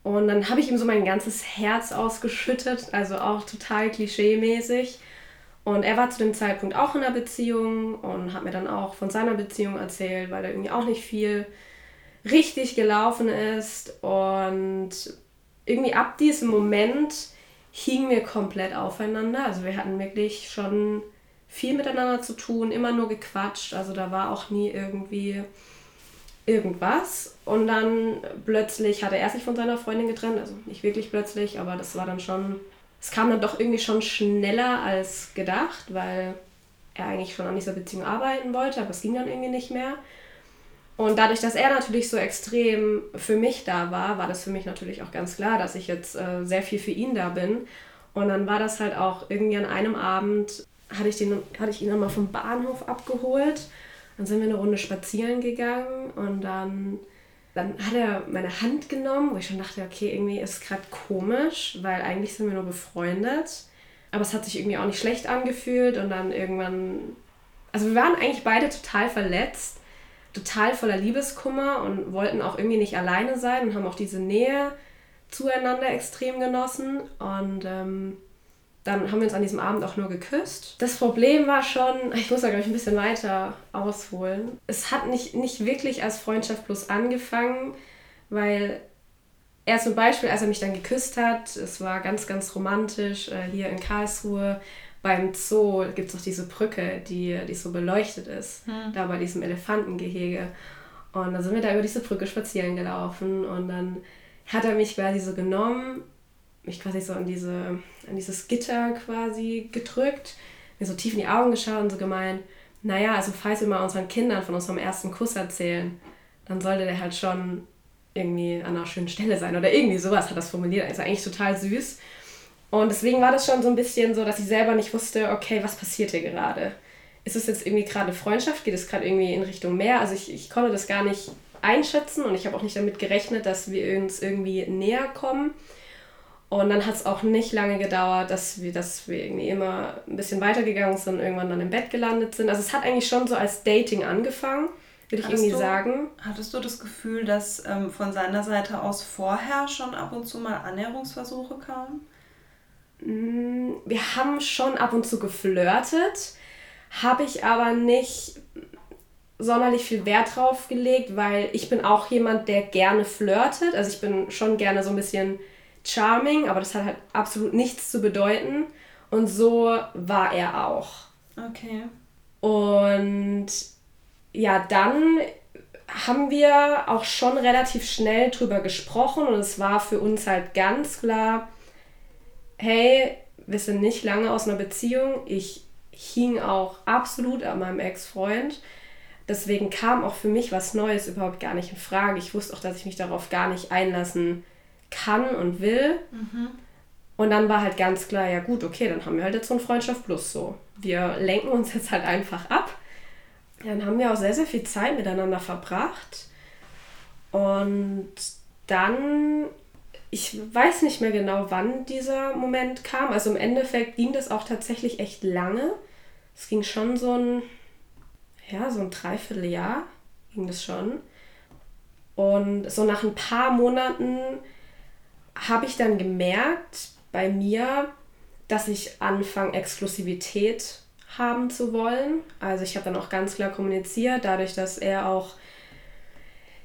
Und dann habe ich ihm so mein ganzes Herz ausgeschüttet, also auch total klischee-mäßig. Und er war zu dem Zeitpunkt auch in einer Beziehung und hat mir dann auch von seiner Beziehung erzählt, weil er irgendwie auch nicht viel richtig gelaufen ist. Und irgendwie ab diesem Moment hingen wir komplett aufeinander. Also wir hatten wirklich schon viel miteinander zu tun, immer nur gequatscht. Also da war auch nie irgendwie irgendwas. Und dann plötzlich hatte er sich von seiner Freundin getrennt. Also nicht wirklich plötzlich, aber das war dann schon. Es kam dann doch irgendwie schon schneller als gedacht, weil er eigentlich schon an dieser Beziehung arbeiten wollte, aber es ging dann irgendwie nicht mehr. Und dadurch, dass er natürlich so extrem für mich da war, war das für mich natürlich auch ganz klar, dass ich jetzt äh, sehr viel für ihn da bin. Und dann war das halt auch irgendwie an einem Abend, hatte ich, den, hatte ich ihn dann mal vom Bahnhof abgeholt. Dann sind wir eine Runde spazieren gegangen und dann, dann hat er meine Hand genommen, wo ich schon dachte, okay, irgendwie ist es gerade komisch, weil eigentlich sind wir nur befreundet. Aber es hat sich irgendwie auch nicht schlecht angefühlt und dann irgendwann, also wir waren eigentlich beide total verletzt total voller Liebeskummer und wollten auch irgendwie nicht alleine sein und haben auch diese Nähe zueinander extrem genossen und ähm, dann haben wir uns an diesem Abend auch nur geküsst. Das Problem war schon, ich muss da glaube ich ein bisschen weiter ausholen. Es hat nicht, nicht wirklich als Freundschaft plus angefangen, weil er zum Beispiel, als er mich dann geküsst hat, es war ganz, ganz romantisch äh, hier in Karlsruhe. Beim Zoo gibt es auch diese Brücke, die, die so beleuchtet ist, hm. da bei diesem Elefantengehege. Und dann sind wir da über diese Brücke spazieren gelaufen und dann hat er mich quasi so genommen, mich quasi so an, diese, an dieses Gitter quasi gedrückt, mir so tief in die Augen geschaut und so gemeint, naja, also falls wir mal unseren Kindern von unserem ersten Kuss erzählen, dann sollte der halt schon irgendwie an einer schönen Stelle sein oder irgendwie sowas hat das formuliert. Also eigentlich total süß. Und deswegen war das schon so ein bisschen so, dass ich selber nicht wusste, okay, was passiert hier gerade? Ist es jetzt irgendwie gerade Freundschaft? Geht es gerade irgendwie in Richtung mehr? Also ich, ich konnte das gar nicht einschätzen und ich habe auch nicht damit gerechnet, dass wir uns irgendwie näher kommen. Und dann hat es auch nicht lange gedauert, dass wir, dass wir irgendwie immer ein bisschen weitergegangen sind, und irgendwann dann im Bett gelandet sind. Also es hat eigentlich schon so als Dating angefangen, würde ich irgendwie du, sagen. Hattest du das Gefühl, dass ähm, von seiner Seite aus vorher schon ab und zu mal Annäherungsversuche kamen? Mm, wir haben schon ab und zu geflirtet, habe ich aber nicht sonderlich viel Wert drauf gelegt, weil ich bin auch jemand, der gerne flirtet. Also ich bin schon gerne so ein bisschen charming, aber das hat halt absolut nichts zu bedeuten. Und so war er auch. Okay. Und ja, dann haben wir auch schon relativ schnell drüber gesprochen und es war für uns halt ganz klar, hey, wir sind nicht lange aus einer Beziehung. Ich hing auch absolut an meinem Ex-Freund. Deswegen kam auch für mich was Neues überhaupt gar nicht in Frage. Ich wusste auch, dass ich mich darauf gar nicht einlassen kann und will. Mhm. Und dann war halt ganz klar, ja gut, okay, dann haben wir halt jetzt so ein Freundschaft plus so. Wir lenken uns jetzt halt einfach ab. Dann haben wir auch sehr, sehr viel Zeit miteinander verbracht. Und dann, ich weiß nicht mehr genau, wann dieser Moment kam. Also im Endeffekt ging das auch tatsächlich echt lange. Es ging schon so ein ja, so ein Dreivierteljahr ging das schon. Und so nach ein paar Monaten habe ich dann gemerkt bei mir, dass ich anfange, Exklusivität haben zu wollen. Also ich habe dann auch ganz klar kommuniziert, dadurch, dass er auch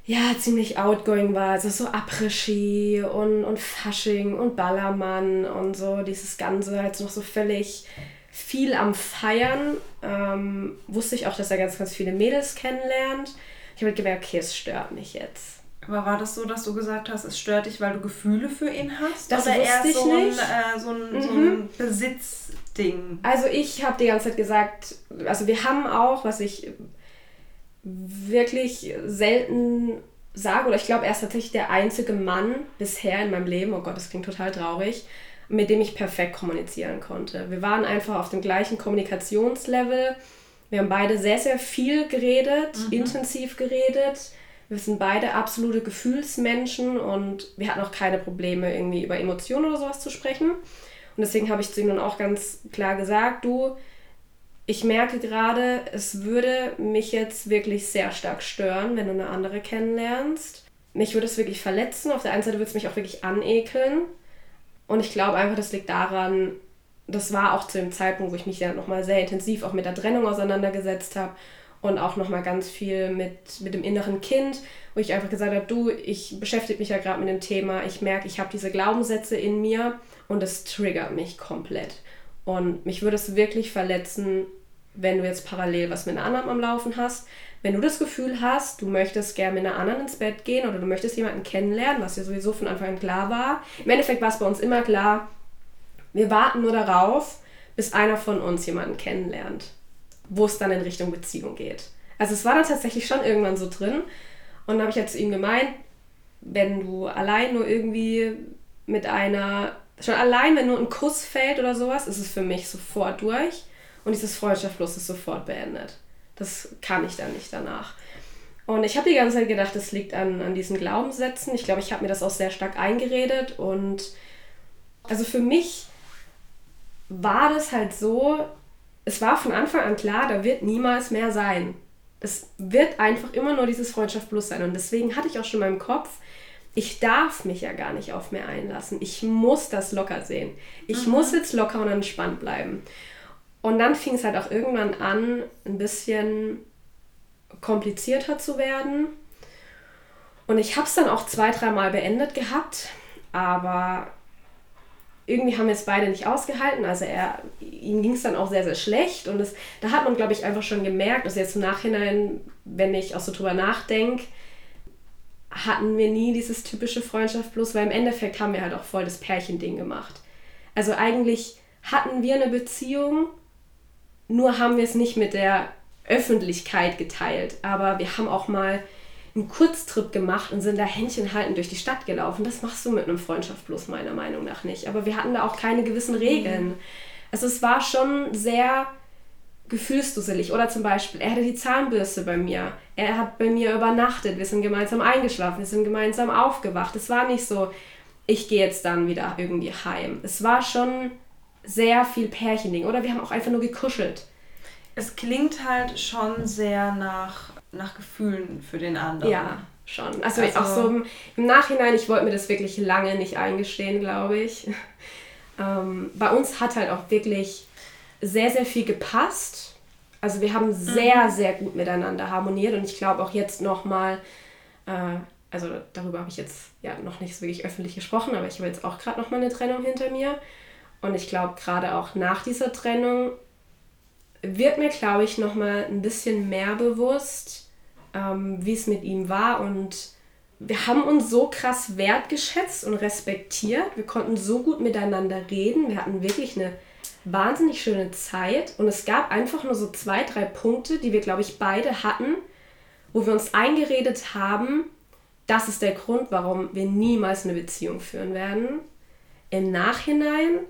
ja, ziemlich outgoing war. Also so Après-Ski und, und Fasching und Ballermann und so dieses Ganze halt noch so völlig viel am Feiern. Ähm, wusste ich auch, dass er ganz, ganz viele Mädels kennenlernt. Ich habe halt gemerkt, okay, es stört mich jetzt. Aber war das so, dass du gesagt hast, es stört dich, weil du Gefühle für ihn hast? Das Oder eher so nicht. Ein, äh, so ein, mhm. so ein Besitzding? Also ich habe die ganze Zeit gesagt, also wir haben auch, was ich wirklich selten sage, oder ich glaube, er ist tatsächlich der einzige Mann bisher in meinem Leben, oh Gott, das klingt total traurig, mit dem ich perfekt kommunizieren konnte. Wir waren einfach auf dem gleichen Kommunikationslevel. Wir haben beide sehr, sehr viel geredet, mhm. intensiv geredet. Wir sind beide absolute Gefühlsmenschen und wir hatten auch keine Probleme, irgendwie über Emotionen oder sowas zu sprechen. Und deswegen habe ich zu ihm dann auch ganz klar gesagt, du, ich merke gerade, es würde mich jetzt wirklich sehr stark stören, wenn du eine andere kennenlernst. Mich würde es wirklich verletzen. Auf der einen Seite würde es mich auch wirklich anekeln. Und ich glaube einfach, das liegt daran, das war auch zu dem Zeitpunkt, wo ich mich ja nochmal sehr intensiv auch mit der Trennung auseinandergesetzt habe und auch nochmal ganz viel mit, mit dem inneren Kind, wo ich einfach gesagt habe, du, ich beschäftige mich ja gerade mit dem Thema, ich merke, ich habe diese Glaubenssätze in mir und es triggert mich komplett. Und mich würde es wirklich verletzen, wenn du jetzt parallel was mit einer anderen am Laufen hast, wenn du das Gefühl hast, du möchtest gerne mit einer anderen ins Bett gehen oder du möchtest jemanden kennenlernen, was ja sowieso von Anfang an klar war, im Endeffekt war es bei uns immer klar, wir warten nur darauf, bis einer von uns jemanden kennenlernt, wo es dann in Richtung Beziehung geht. Also es war dann tatsächlich schon irgendwann so drin. Und dann habe ich halt zu ihm gemeint, wenn du allein nur irgendwie mit einer, schon allein, wenn nur ein Kuss fällt oder sowas, ist es für mich sofort durch und dieses Freundschaftlos ist sofort beendet. Das kann ich dann nicht danach. Und ich habe die ganze Zeit gedacht, das liegt an, an diesen Glaubenssätzen. Ich glaube, ich habe mir das auch sehr stark eingeredet. Und also für mich war das halt so, es war von Anfang an klar, da wird niemals mehr sein. Es wird einfach immer nur dieses Freundschaft plus sein. Und deswegen hatte ich auch schon in meinem Kopf, ich darf mich ja gar nicht auf mehr einlassen. Ich muss das locker sehen. Ich Mhm. muss jetzt locker und entspannt bleiben. Und dann fing es halt auch irgendwann an, ein bisschen komplizierter zu werden. Und ich habe es dann auch zwei, dreimal beendet gehabt, aber irgendwie haben wir es beide nicht ausgehalten. Also er, ihm ging es dann auch sehr, sehr schlecht. Und es, da hat man, glaube ich, einfach schon gemerkt, also jetzt im Nachhinein, wenn ich auch so drüber nachdenke, hatten wir nie dieses typische Freundschaft plus, weil im Endeffekt haben wir halt auch voll das Pärchending gemacht. Also eigentlich hatten wir eine Beziehung, nur haben wir es nicht mit der Öffentlichkeit geteilt. Aber wir haben auch mal einen Kurztrip gemacht und sind da Händchen halten durch die Stadt gelaufen. Das machst du mit einem Freundschaft plus meiner Meinung nach nicht. Aber wir hatten da auch keine gewissen Regeln. Also es war schon sehr gefühlsdusselig. Oder zum Beispiel, er hatte die Zahnbürste bei mir. Er hat bei mir übernachtet. Wir sind gemeinsam eingeschlafen. Wir sind gemeinsam aufgewacht. Es war nicht so, ich gehe jetzt dann wieder irgendwie heim. Es war schon sehr viel Pärchending. Oder wir haben auch einfach nur gekuschelt. Es klingt halt schon sehr nach, nach Gefühlen für den anderen. Ja, schon. Also, Also- auch so im, im Nachhinein, ich wollte mir das wirklich lange nicht eingestehen, glaube ich. Ähm, bei uns hat halt auch wirklich sehr, sehr viel gepasst. Also wir haben sehr, sehr gut miteinander harmoniert und ich glaube auch jetzt nochmal, äh, also darüber habe ich jetzt ja noch nicht wirklich öffentlich gesprochen, aber ich habe jetzt auch gerade nochmal eine Trennung hinter mir. Und ich glaube, gerade auch nach dieser Trennung wird mir, glaube ich, nochmal ein bisschen mehr bewusst, ähm, wie es mit ihm war. Und wir haben uns so krass wertgeschätzt und respektiert. Wir konnten so gut miteinander reden. Wir hatten wirklich eine wahnsinnig schöne Zeit. Und es gab einfach nur so zwei, drei Punkte, die wir, glaube ich, beide hatten, wo wir uns eingeredet haben, das ist der Grund, warum wir niemals eine Beziehung führen werden. Im Nachhinein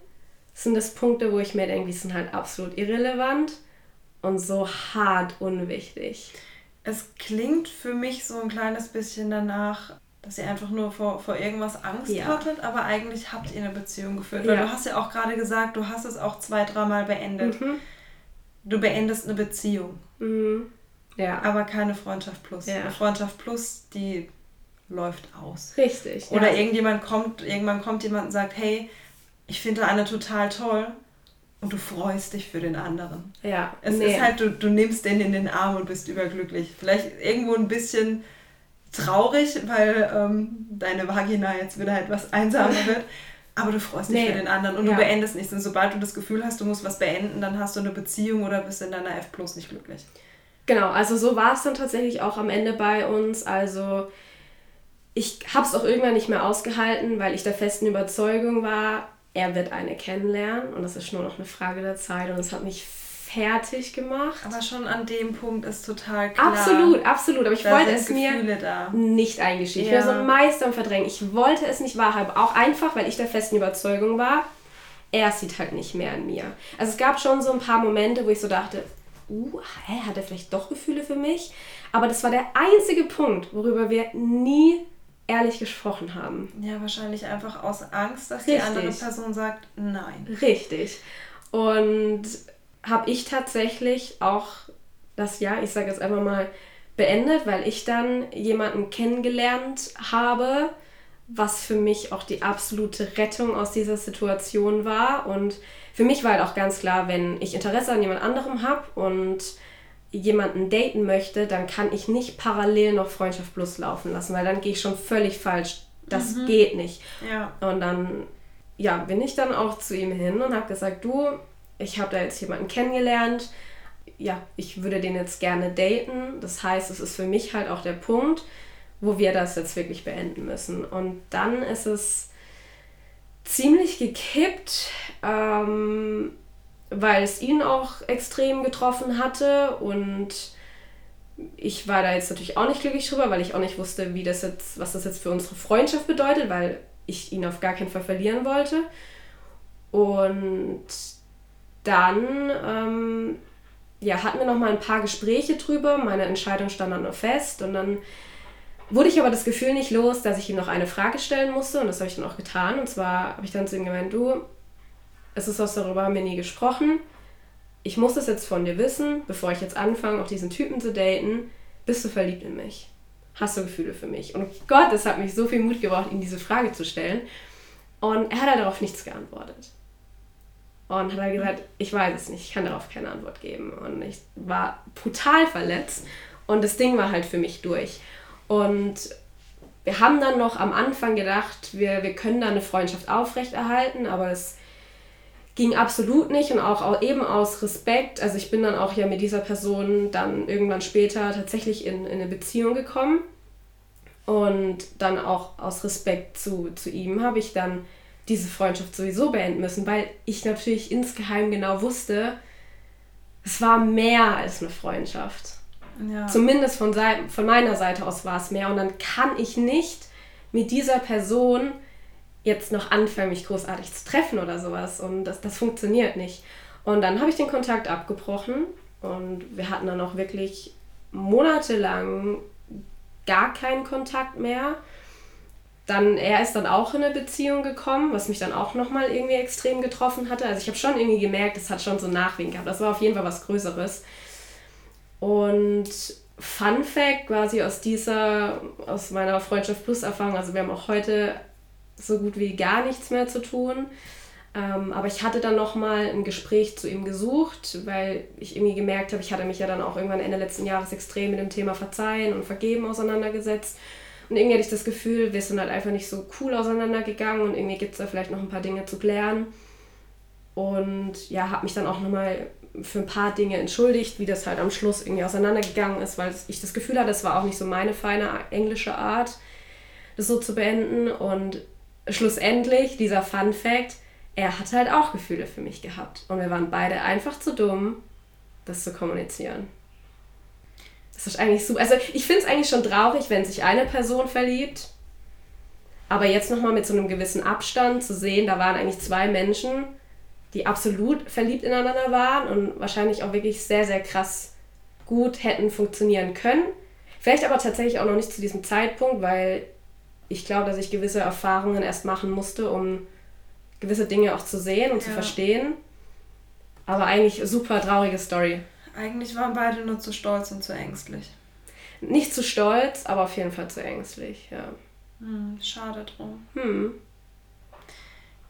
sind das Punkte, wo ich mir denke, die sind halt absolut irrelevant und so hart unwichtig. Es klingt für mich so ein kleines bisschen danach, dass ihr einfach nur vor, vor irgendwas Angst Ja. hattet, aber eigentlich habt ihr eine Beziehung geführt. Weil Ja. du hast ja auch gerade gesagt, du hast es auch zwei, dreimal beendet. Mhm. Du beendest eine Beziehung, Mhm. Ja, aber keine Freundschaft plus. Ja. Eine Freundschaft plus, die läuft aus. richtig. Oder ja. irgendjemand kommt, irgendwann kommt jemand und sagt, hey, ich finde eine total toll und du freust dich für den anderen. Ja, Es nee. ist halt, du, du nimmst den in den Arm und bist überglücklich. Vielleicht irgendwo ein bisschen traurig, weil ähm, deine Vagina jetzt wieder etwas einsamer wird. Aber du freust dich Nee. für den anderen und Ja. du beendest nichts. Und sobald du das Gefühl hast, du musst was beenden, dann hast du eine Beziehung oder bist in deiner F plus nicht glücklich. Genau, also so war es dann tatsächlich auch am Ende bei uns. Also ich habe es auch irgendwann nicht mehr ausgehalten, weil ich der festen Überzeugung war, er wird eine kennenlernen und das ist nur noch eine Frage der Zeit und es hat mich fertig gemacht. Aber schon an dem Punkt ist total klar. Absolut, absolut. Aber ich wollte es mir da. nicht eingestehen. Ich Ja. bin so ein Meister im Verdrängen. Ich wollte es nicht wahrhaben. Auch einfach, weil ich der festen Überzeugung war, er sieht halt nicht mehr an mir. Also es gab schon so ein paar Momente, wo ich so dachte, uh, hä, hat er vielleicht doch Gefühle für mich? Aber das war der einzige Punkt, worüber wir nie ehrlich gesprochen haben. Ja, wahrscheinlich einfach aus Angst, dass die Richtig. andere Person sagt, nein. Richtig. Und habe ich tatsächlich auch das Jahr, ich sage jetzt einfach mal, beendet, weil ich dann jemanden kennengelernt habe, was für mich auch die absolute Rettung aus dieser Situation war. Und für mich war halt auch ganz klar, wenn ich Interesse an jemand anderem habe und jemanden daten möchte, dann kann ich nicht parallel noch Freundschaft Plus laufen lassen, weil dann gehe ich schon völlig falsch. Das geht nicht. Ja. Und dann ja, bin ich dann auch zu ihm hin und habe gesagt, du, ich habe da jetzt jemanden kennengelernt. Ja, ich würde den jetzt gerne daten. Das heißt, es ist für mich halt auch der Punkt, wo wir das jetzt wirklich beenden müssen. Und dann ist es ziemlich gekippt, ähm, weil es ihn auch extrem getroffen hatte und ich war da jetzt natürlich auch nicht glücklich drüber, weil ich auch nicht wusste, wie das jetzt, was das jetzt für unsere Freundschaft bedeutet, weil ich ihn auf gar keinen Fall verlieren wollte. Und dann ähm, ja, hatten wir noch mal ein paar Gespräche drüber. Meine Entscheidung stand dann noch fest. Und dann wurde ich aber das Gefühl nicht los, dass ich ihm noch eine Frage stellen musste. Und das habe ich dann auch getan. Und zwar habe ich dann zu ihm gemeint, du, es ist was darüber, haben wir nie gesprochen. Ich muss das jetzt von dir wissen, bevor ich jetzt anfange, auch diesen Typen zu daten. Bist du verliebt in mich? hast du Gefühle für mich? Und Gott, es hat mich so viel Mut gebraucht, ihm diese Frage zu stellen. Und er hat halt darauf nichts geantwortet. Und hat halt gesagt, ich weiß es nicht, ich kann darauf keine Antwort geben. Und ich war brutal verletzt. Und das Ding war halt für mich durch. Und wir haben dann noch am Anfang gedacht, wir, wir können da eine Freundschaft aufrechterhalten, aber es ging absolut nicht und auch eben aus Respekt. Also ich bin dann auch ja mit dieser Person dann irgendwann später tatsächlich in, in eine Beziehung gekommen. Und dann auch aus Respekt zu, zu ihm habe ich dann diese Freundschaft sowieso beenden müssen, weil ich natürlich insgeheim genau wusste, es war mehr als eine Freundschaft. Ja. Zumindest von, Seite, von meiner Seite aus war es mehr. Und dann kann ich nicht mit dieser Person jetzt noch anfangen, mich großartig zu treffen oder sowas. Und das, das funktioniert nicht. Und dann habe ich den Kontakt abgebrochen und wir hatten dann auch wirklich monatelang gar keinen Kontakt mehr. Dann, er ist dann auch in eine Beziehung gekommen, was mich dann auch nochmal irgendwie extrem getroffen hatte. Also ich habe schon irgendwie gemerkt, es hat schon so Nachwehen gehabt. Das war auf jeden Fall was Größeres. Und Fun Fact quasi aus dieser, aus meiner Freundschaft Plus Erfahrung, also wir haben auch heute so gut wie gar nichts mehr zu tun. Ähm, aber ich hatte dann nochmal ein Gespräch zu ihm gesucht, weil ich irgendwie gemerkt habe, ich hatte mich ja dann auch irgendwann Ende letzten Jahres extrem mit dem Thema Verzeihen und Vergeben auseinandergesetzt. Und irgendwie hatte ich das Gefühl, wir sind halt einfach nicht so cool auseinandergegangen und irgendwie gibt es da vielleicht noch ein paar Dinge zu klären. Und ja, habe mich dann auch nochmal für ein paar Dinge entschuldigt, wie das halt am Schluss irgendwie auseinandergegangen ist, weil ich das Gefühl hatte, das war auch nicht so meine feine englische Art, das so zu beenden. Und schlussendlich, dieser Fun Fact, er hat halt auch Gefühle für mich gehabt. Und wir waren beide einfach zu dumm, das zu kommunizieren. Das ist eigentlich super. Also ich finde es eigentlich schon traurig, wenn sich eine Person verliebt. Aber jetzt nochmal mit so einem gewissen Abstand zu sehen, da waren eigentlich zwei Menschen, die absolut verliebt ineinander waren und wahrscheinlich auch wirklich sehr, sehr krass gut hätten funktionieren können. Vielleicht aber tatsächlich auch noch nicht zu diesem Zeitpunkt, weil ich glaube, dass ich gewisse Erfahrungen erst machen musste, um gewisse Dinge auch zu sehen und ja. zu verstehen. Aber eigentlich super traurige Story. Eigentlich waren beide nur zu stolz und zu ängstlich. Nicht zu stolz, aber auf jeden Fall zu ängstlich, ja. Hm, schade drum. Hm.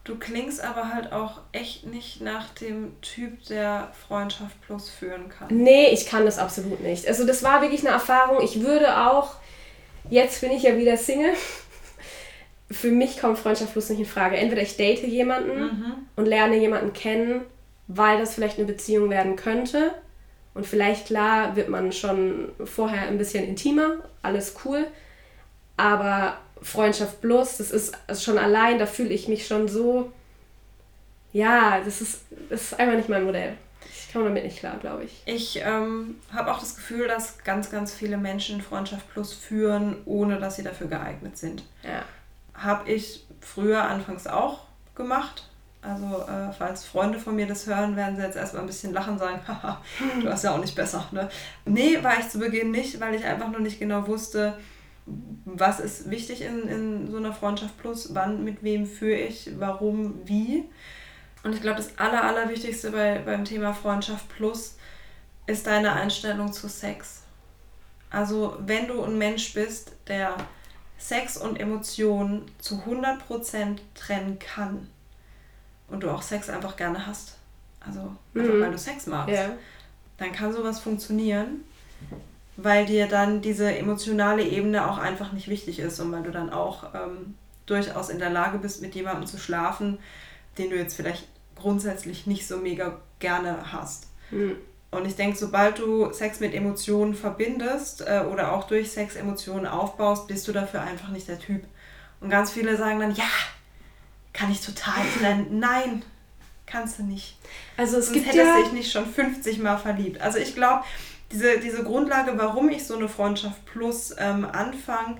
Du klingst aber halt auch echt nicht nach dem Typ, der Freundschaft plus führen kann. Nee, ich kann das absolut nicht. Also das war wirklich eine Erfahrung. Ich würde auch, jetzt bin ich ja wieder Single, für mich kommt Freundschaft plus nicht in Frage. Entweder ich date jemanden mhm. und lerne jemanden kennen, weil das vielleicht eine Beziehung werden könnte. Und vielleicht, klar, wird man schon vorher ein bisschen intimer, alles cool. Aber Freundschaft plus, das ist schon allein, da fühle ich mich schon so, ja, das ist, das ist einfach nicht mein Modell. Ich komme damit nicht klar, glaube ich. Ich ähm, habe auch das Gefühl, dass ganz, ganz viele Menschen Freundschaft plus führen, ohne dass sie dafür geeignet sind. Ja habe ich früher anfangs auch gemacht. Also, äh, falls Freunde von mir das hören, werden sie jetzt erstmal ein bisschen lachen und sagen, haha, du hast ja auch nicht besser. Ne? Nee, war ich zu Beginn nicht, weil ich einfach nur nicht genau wusste, was ist wichtig in, in so einer Freundschaft plus, wann, mit wem führe ich, warum, wie. Und ich glaube, das Aller, Allerwichtigste bei, beim Thema Freundschaft plus ist deine Einstellung zu Sex. Also, wenn du ein Mensch bist, der Sex und Emotionen zu 100% trennen kann und du auch Sex einfach gerne hast, also einfach mhm. weil du Sex magst, ja. dann kann sowas funktionieren, weil dir dann diese emotionale Ebene auch einfach nicht wichtig ist und weil du dann auch ähm, durchaus in der Lage bist, mit jemandem zu schlafen, den du jetzt vielleicht grundsätzlich nicht so mega gerne hast. Mhm. Und ich denke, sobald du Sex mit Emotionen verbindest äh, oder auch durch Sex Emotionen aufbaust, bist du dafür einfach nicht der Typ. Und ganz viele sagen dann, ja, kann ich total trennen. Nein, kannst du nicht. Also es Sonst gibt hättest ja dich nicht schon 50 Mal verliebt. Also ich glaube, diese, diese Grundlage, warum ich so eine Freundschaft plus ähm, anfange,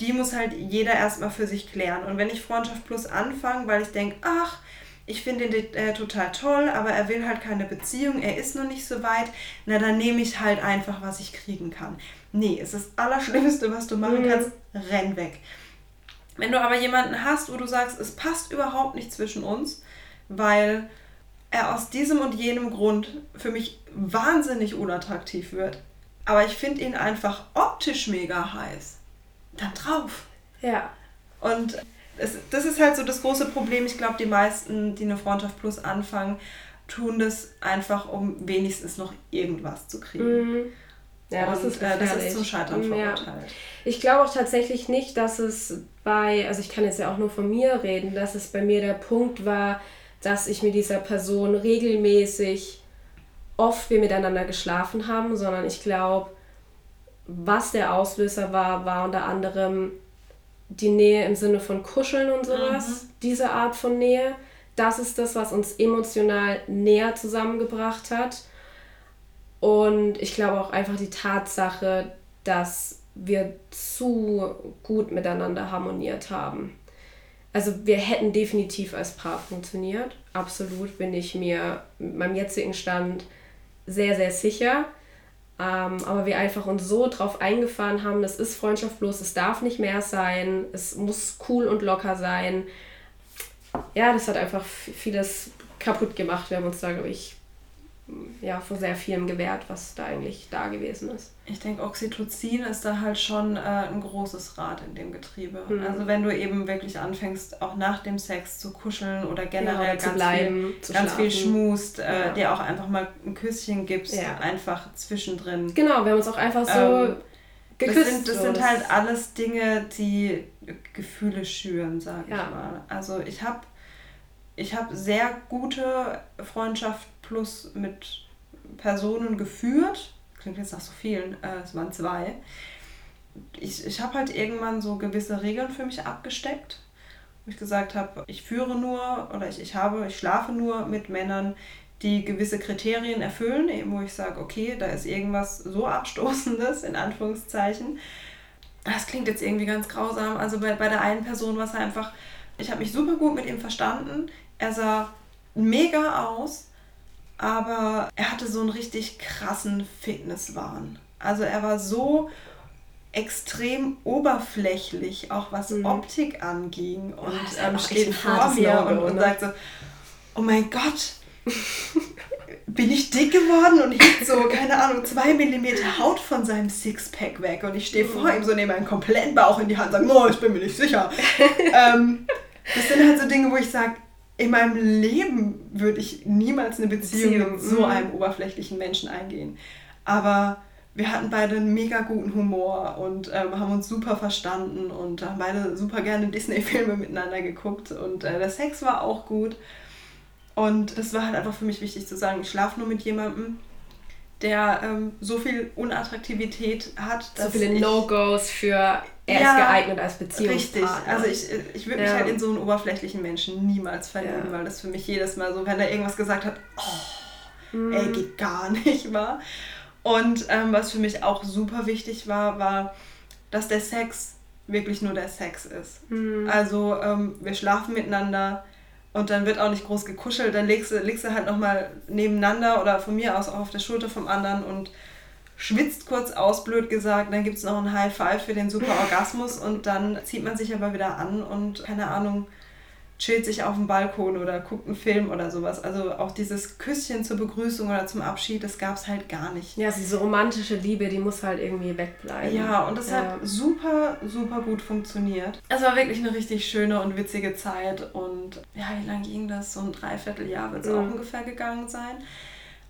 die muss halt jeder erstmal für sich klären. Und wenn ich Freundschaft plus anfange, weil ich denke, ach, ich finde ihn äh, total toll, aber er will halt keine Beziehung, er ist noch nicht so weit, na dann nehme ich halt einfach, was ich kriegen kann. Nee, es ist das Allerschlimmste, was du machen mhm. kannst, renn weg. Wenn du aber jemanden hast, wo du sagst, es passt überhaupt nicht zwischen uns, weil er aus diesem und jenem Grund für mich wahnsinnig unattraktiv wird, aber ich finde ihn einfach optisch mega heiß, dann drauf. Ja. Und es, das ist halt so das große Problem. Ich glaube, die meisten, die eine Freundschaft Plus anfangen, tun das einfach, um wenigstens noch irgendwas zu kriegen. Mhm. Ja, das, ist äh, das ist zum Scheitern verurteilt. Ja. Ich glaube auch tatsächlich nicht, dass es bei, also ich kann jetzt ja auch nur von mir reden, dass es bei mir der Punkt war, dass ich mit dieser Person regelmäßig oft wir miteinander geschlafen haben, sondern ich glaube, was der Auslöser war, war unter anderem die Nähe im Sinne von Kuscheln und sowas, mhm. diese Art von Nähe. Das ist das, was uns emotional näher zusammengebracht hat. Und ich glaube auch einfach die Tatsache, dass wir zu gut miteinander harmoniert haben. Also wir hätten definitiv als Paar funktioniert. Absolut bin ich mir mit meinem jetzigen Stand sehr, sehr sicher. Ähm, aber wir einfach uns so drauf eingefahren haben, das ist Freundschaft bloß, es darf nicht mehr sein, es muss cool und locker sein. Ja, das hat einfach vieles kaputt gemacht. Wir haben uns da, glaube ich, ja, vor sehr vielem gewährt, was da eigentlich da gewesen ist. Ich denke, Oxytocin ist da halt schon äh, ein großes Rad in dem Getriebe. Mhm. Also wenn du eben wirklich anfängst, auch nach dem Sex zu kuscheln oder generell ja, ganz, bleiben, viel, ganz viel schmust, äh, ja. dir auch einfach mal ein Küsschen gibst, ja. einfach zwischendrin. Genau, wir haben uns auch einfach so ähm, geküsst. Das sind, das sind halt alles Dinge, die Gefühle schüren, sag ich mal. Also ich habe ich hab sehr gute Freundschaft plus mit Personen geführt. Klingt jetzt nach so vielen, äh, es waren zwei. Ich, ich habe halt irgendwann so gewisse Regeln für mich abgesteckt. Wo ich gesagt habe, ich führe nur oder ich, ich habe, ich schlafe nur mit Männern, die gewisse Kriterien erfüllen, eben wo ich sage, okay, da ist irgendwas so Abstoßendes, in Anführungszeichen. Das klingt jetzt irgendwie ganz grausam. Also bei, bei der einen Person war es einfach, ich habe mich super gut mit ihm verstanden. Er sah mega aus aber er hatte so einen richtig krassen Fitnesswahn. Also er war so extrem oberflächlich, auch was mhm. Optik anging. Und oh, ähm, steht vor mir und, und sagt so, oh mein Gott, bin ich dick geworden und hielt so, keine Ahnung, zwei Millimeter Haut von seinem Sixpack weg. Und ich stehe mhm. vor ihm so, nehme einen kompletten Bauch in die Hand und sage, oh, ich bin mir nicht sicher. ähm, das sind halt so Dinge, wo ich sage, in meinem Leben würde ich niemals eine Beziehung, Beziehung. mit so mhm. einem oberflächlichen Menschen eingehen. Aber wir hatten beide einen mega guten Humor und ähm, haben uns super verstanden und haben beide super gerne Disney-Filme miteinander geguckt und äh, der Sex war auch gut. Und das war halt einfach für mich wichtig zu sagen, ich schlafe nur mit jemandem, der ähm, so viel Unattraktivität hat. so viele No-Gos für er ja, ist geeignet als Beziehungspartner. Richtig. Also ich, ich würde mich ja. halt in so einen oberflächlichen Menschen niemals verlieben, ja. weil das für mich jedes Mal so, wenn er irgendwas gesagt hat, oh, mhm. ey, geht gar nicht, war. Und ähm, was für mich auch super wichtig war, war, dass der Sex wirklich nur der Sex ist. Mhm. Also ähm, wir schlafen miteinander und dann wird auch nicht groß gekuschelt, dann legst du, legst du halt nochmal nebeneinander oder von mir aus auch auf der Schulter vom anderen und schwitzt kurz aus, blöd gesagt, dann gibt es noch ein High Five für den super Orgasmus und dann zieht man sich aber wieder an und keine Ahnung, chillt sich auf dem Balkon oder guckt einen Film oder sowas. Also auch dieses Küsschen zur Begrüßung oder zum Abschied, das gab es halt gar nicht. Ja, diese romantische Liebe, die muss halt irgendwie wegbleiben. Ja, und das ja. hat super, super gut funktioniert. Es war wirklich eine richtig schöne und witzige Zeit und ja, wie lange ging das? So ein Dreivierteljahr wird es mhm. auch ungefähr gegangen sein.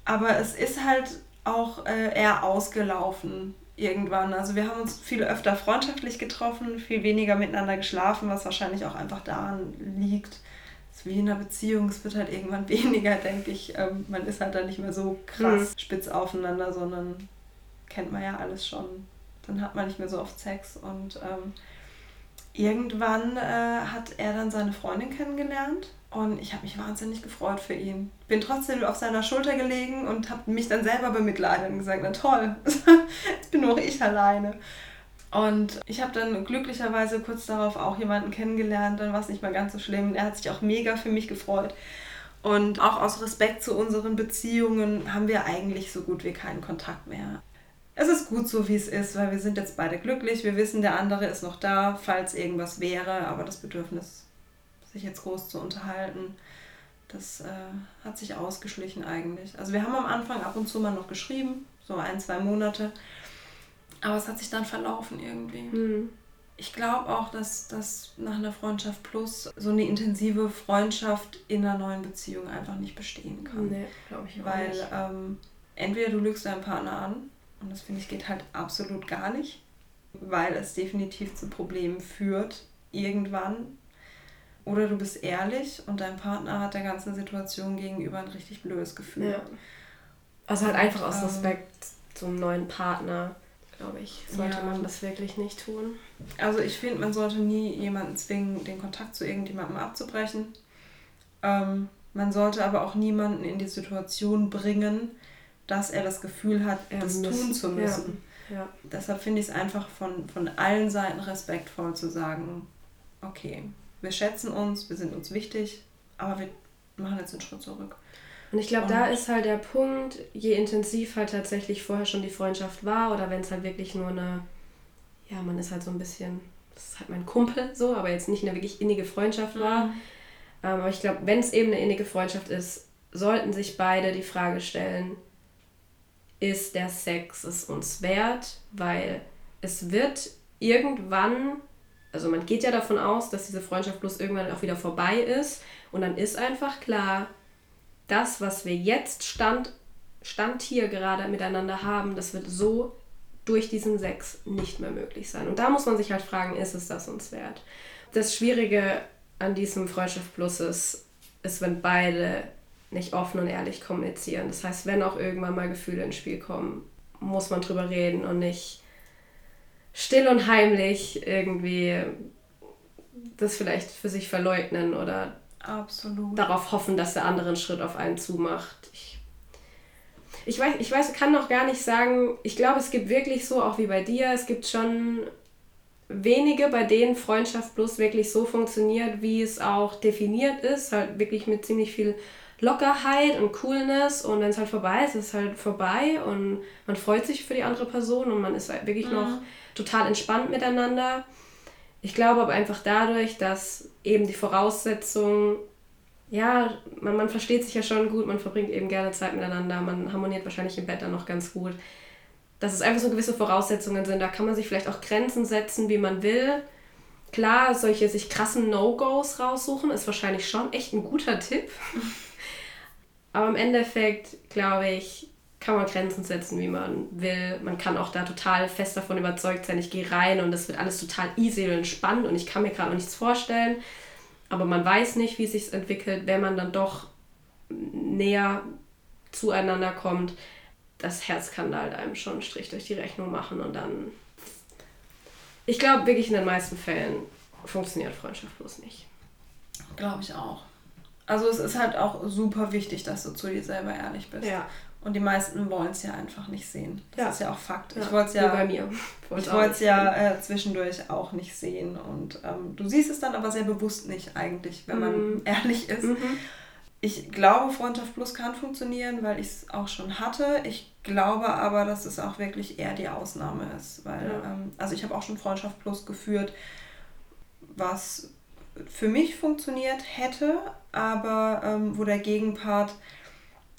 Aber es ist halt auch äh, eher ausgelaufen irgendwann. Also wir haben uns viel öfter freundschaftlich getroffen, viel weniger miteinander geschlafen, was wahrscheinlich auch einfach daran liegt. Ist wie in einer Beziehung, es wird halt irgendwann weniger, denke ich. Ähm, man ist halt dann nicht mehr so krass mhm. spitz aufeinander, sondern kennt man ja alles schon. Dann hat man nicht mehr so oft Sex und ähm, irgendwann äh, hat er dann seine Freundin kennengelernt und ich habe mich wahnsinnig gefreut für ihn. Bin trotzdem auf seiner Schulter gelegen und habe mich dann selber bemitleidet und gesagt, na toll, jetzt bin nur ich alleine. Und ich habe dann glücklicherweise kurz darauf auch jemanden kennengelernt, dann war es nicht mal ganz so schlimm. Er hat sich auch mega für mich gefreut. Und auch aus Respekt zu unseren Beziehungen haben wir eigentlich so gut wie keinen Kontakt mehr. Es ist gut so, wie es ist, weil wir sind jetzt beide glücklich. Wir wissen, der andere ist noch da, falls irgendwas wäre, aber das Bedürfnis sich jetzt groß zu unterhalten. Das äh, hat sich ausgeschlichen eigentlich. Also wir haben am Anfang ab und zu mal noch geschrieben, so ein, zwei Monate. Aber es hat sich dann verlaufen irgendwie. Mhm. ich glaube auch, dass, dass nach einer Freundschaft plus so eine intensive Freundschaft in einer neuen Beziehung einfach nicht bestehen kann. Nee, glaube ich auch Weil nicht. Ähm, entweder du lügst deinen Partner an, und das finde ich geht halt absolut gar nicht, weil es definitiv zu Problemen führt, irgendwann. Oder du bist ehrlich und dein Partner hat der ganzen Situation gegenüber ein richtig blödes Gefühl. Ja. Also halt einfach aus ähm, Respekt ähm, zum neuen Partner glaube ich, sollte ja. man das wirklich nicht tun. Also ich finde, man sollte nie jemanden zwingen, den Kontakt zu irgendjemandem abzubrechen. Ähm, man sollte aber auch niemanden in die Situation bringen, dass er das Gefühl hat, er das muss, tun zu müssen. Ja. Ja. Deshalb finde ich es einfach von, von allen Seiten respektvoll zu sagen, okay, wir schätzen uns, wir sind uns wichtig, aber wir machen jetzt einen Schritt zurück. Und ich glaube, da ist halt der Punkt, je intensiv halt tatsächlich vorher schon die Freundschaft war oder wenn es halt wirklich nur eine, ja, man ist halt so ein bisschen, das ist halt mein Kumpel so, aber jetzt nicht eine wirklich innige Freundschaft war. Mhm. Ähm, aber ich glaube, wenn es eben eine innige Freundschaft ist, sollten sich beide die Frage stellen, ist der Sex es uns wert? Weil es wird irgendwann, also man geht ja davon aus, dass diese Freundschaft bloß irgendwann auch wieder vorbei ist und dann ist einfach klar, das, was wir jetzt Stand, Stand hier gerade miteinander haben, das wird so durch diesen Sex nicht mehr möglich sein. Und da muss man sich halt fragen, ist es das uns wert? Das Schwierige an diesem Freundschaft Plus ist, ist, wenn beide nicht offen und ehrlich kommunizieren. Das heißt, wenn auch irgendwann mal Gefühle ins Spiel kommen, muss man drüber reden und nicht still und heimlich irgendwie das vielleicht für sich verleugnen oder Absolut. darauf hoffen, dass der andere einen Schritt auf einen zumacht. Ich, ich, weiß, ich weiß, kann noch gar nicht sagen, ich glaube, es gibt wirklich so, auch wie bei dir, es gibt schon wenige, bei denen Freundschaft plus wirklich so funktioniert, wie es auch definiert ist, halt wirklich mit ziemlich viel Lockerheit und Coolness und wenn es halt vorbei ist, ist es halt vorbei und man freut sich für die andere Person und man ist halt wirklich mhm. noch total entspannt miteinander. Ich glaube aber einfach dadurch, dass eben die Voraussetzungen, ja, man, man versteht sich ja schon gut, man verbringt eben gerne Zeit miteinander, man harmoniert wahrscheinlich im Bett dann noch ganz gut. Dass es einfach so gewisse Voraussetzungen sind, da kann man sich vielleicht auch Grenzen setzen, wie man will. Klar, solche sich krassen No-Gos raussuchen, ist wahrscheinlich schon echt ein guter Tipp. Aber im Endeffekt, glaube ich, kann man Grenzen setzen, wie man will. Man kann auch da total fest davon überzeugt sein, ich gehe rein und das wird alles total easy und entspannt und ich kann mir gerade noch nichts vorstellen. Aber man weiß nicht, wie sich entwickelt, wenn man dann doch näher zueinander kommt. Das Herz kann da halt einem schon einen Strich durch die Rechnung machen und dann. Ich glaube wirklich in den meisten Fällen funktioniert Freundschaft bloß nicht. Glaube ich auch. Also es ist halt auch super wichtig, dass du zu dir selber ehrlich bist. Ja. Und die meisten wollen es ja einfach nicht sehen. Das ja. ist ja auch Fakt. Ja. Ich wollte es ja, bei mir. ich wollte es ja äh, zwischendurch auch nicht sehen. Und ähm, du siehst es dann aber sehr bewusst nicht eigentlich, wenn man mhm. ehrlich ist. Mhm. Ich glaube, Freundschaft Plus kann funktionieren, weil ich es auch schon hatte. Ich glaube aber, dass es auch wirklich eher die Ausnahme ist. Weil, ja. ähm, also ich habe auch schon Freundschaft Plus geführt, was für mich funktioniert hätte, aber ähm, wo der Gegenpart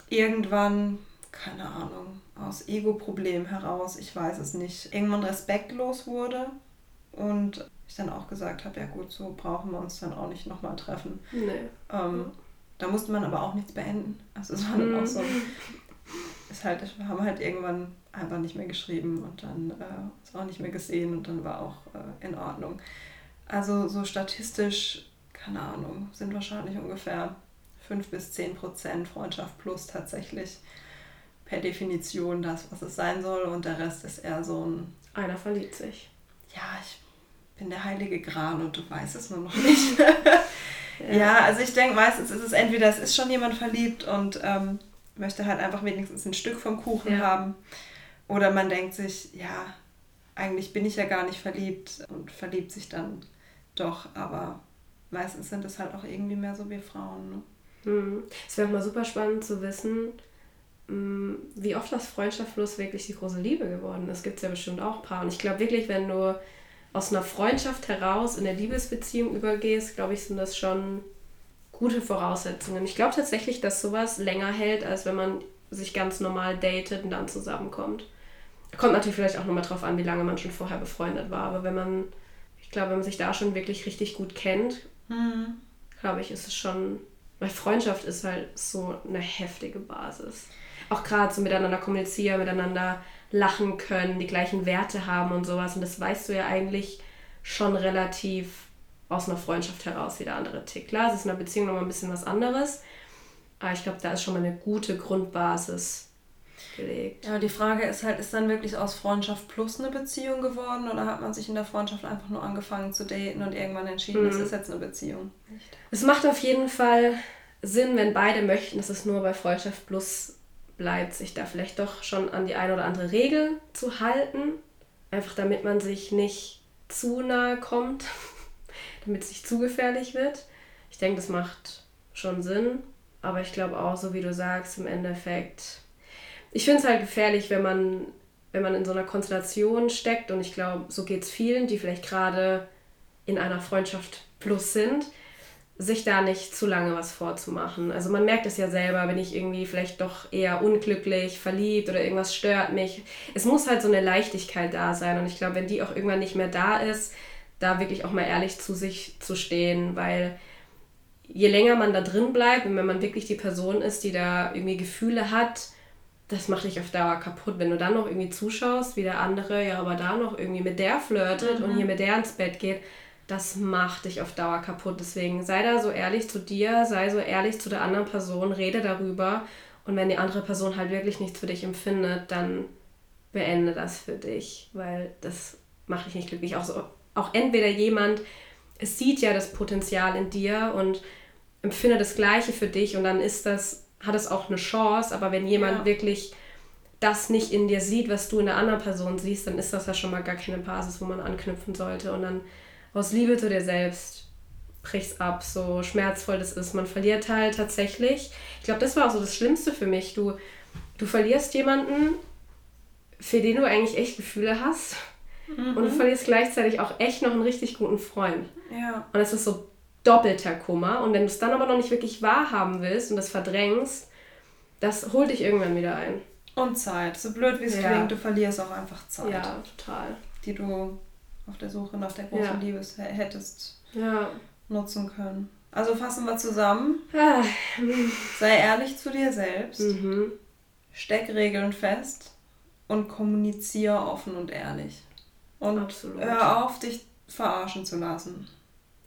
irgendwann keine Ahnung, aus Ego-Problem heraus, ich weiß es nicht, irgendwann respektlos wurde und ich dann auch gesagt habe, ja gut, so brauchen wir uns dann auch nicht nochmal treffen. Nee. Ähm, da musste man aber auch nichts beenden. Also es war dann auch so, mhm. ist halt, wir haben halt irgendwann einfach nicht mehr geschrieben und dann äh, ist auch nicht mehr gesehen und dann war auch äh, in Ordnung. Also so statistisch, keine Ahnung, sind wahrscheinlich ungefähr 5 bis 10 Prozent Freundschaft plus tatsächlich per Definition das, was es sein soll und der Rest ist eher so ein... Einer verliebt sich. Ja, ich bin der heilige Gral und du weißt es nur noch nicht. ja. ja. also ich denke meistens ist es entweder, es ist schon jemand verliebt und ähm, möchte halt einfach wenigstens ein Stück vom Kuchen ja. haben oder man denkt sich, ja, eigentlich bin ich ja gar nicht verliebt und verliebt sich dann doch, aber meistens sind es halt auch irgendwie mehr so wie Frauen. Ne? Hm. Es wäre auch mal super spannend zu wissen, Mm, wie oft das freundschaftlos wirklich die große Liebe geworden ist. Gibt es ja bestimmt auch ein paar. Und ich glaube wirklich, wenn du aus einer Freundschaft heraus in eine Liebesbeziehung übergehst, glaube ich, sind das schon gute Voraussetzungen. Ich glaube tatsächlich, dass sowas länger hält, als wenn man sich ganz normal datet und dann zusammenkommt. Kommt natürlich vielleicht auch nochmal drauf an, wie lange man schon vorher befreundet war, aber wenn man, Ich glaube, wenn man sich da schon wirklich richtig gut kennt, mhm. glaube ich, ist es schon, weil Freundschaft ist halt so eine heftige Basis. Auch gerade so miteinander kommunizieren, miteinander lachen können, die gleichen Werte haben und sowas. Und das weißt du ja eigentlich schon relativ aus einer Freundschaft heraus, wie der andere tickt. Klar, es ist in einer Beziehung nochmal ein bisschen was anderes, aber ich glaube, da ist schon mal eine gute Grundbasis gelegt. Ja, die Frage ist halt, ist dann wirklich aus Freundschaft plus eine Beziehung geworden oder hat man sich in der Freundschaft einfach nur angefangen zu daten und irgendwann entschieden, mhm. das ist jetzt eine Beziehung? Es macht auf jeden Fall Sinn, wenn beide möchten, dass es nur bei Freundschaft plus bleibt, sich da vielleicht doch schon an die eine oder andere Regel zu halten. Einfach damit man sich nicht zu nahe kommt, damit es nicht zu gefährlich wird. Ich denke, das macht schon Sinn. Aber ich glaube auch, so wie du sagst, im Endeffekt, ich finde es halt gefährlich, wenn man, wenn man in so einer Konstellation steckt. Und ich glaube, so geht es vielen, die vielleicht gerade in einer Freundschaft plus sind, sich da nicht zu lange was vorzumachen. Also man merkt es ja selber, bin ich irgendwie vielleicht doch eher unglücklich, verliebt oder irgendwas stört mich. Es muss halt so eine Leichtigkeit da sein. Und ich glaube, wenn die auch irgendwann nicht mehr da ist, da wirklich auch mal ehrlich zu sich zu stehen, weil je länger man da drin bleibt und wenn man wirklich die Person ist, die da irgendwie Gefühle hat, das macht dich auf Dauer kaputt. Wenn du dann noch irgendwie zuschaust, wie der andere ja aber da noch irgendwie mit der flirtet mhm. und hier mit der ins Bett geht, das macht dich auf Dauer kaputt. Deswegen sei da so ehrlich zu dir, sei so ehrlich zu der anderen Person, rede darüber. Und wenn die andere Person halt wirklich nichts für dich empfindet, dann beende das für dich, weil das macht dich nicht glücklich. Auch, so, auch entweder jemand, es sieht ja das Potenzial in dir und empfindet das Gleiche für dich und dann ist das, hat es auch eine Chance, aber wenn jemand ja. wirklich das nicht in dir sieht, was du in der anderen Person siehst, dann ist das ja schon mal gar keine Basis, wo man anknüpfen sollte und dann aus Liebe zu dir selbst brich's ab, so schmerzvoll das ist. Man verliert halt tatsächlich. Ich glaube, das war auch so das Schlimmste für mich. Du, du verlierst jemanden, für den du eigentlich echt Gefühle hast. Mhm. Und du verlierst gleichzeitig auch echt noch einen richtig guten Freund. Ja. Und es ist so doppelter Kummer. Und wenn du es dann aber noch nicht wirklich wahrhaben willst und das verdrängst, das holt dich irgendwann wieder ein. Und Zeit. So blöd wie es ja. klingt, du verlierst auch einfach Zeit. Ja, total. Die du auf der Suche nach der großen ja. Liebe hättest ja. nutzen können. Also fassen wir zusammen. Ah. Sei ehrlich zu dir selbst. Mhm. Steck Regeln fest und kommuniziere offen und ehrlich. Und Absolut. hör auf, dich verarschen zu lassen.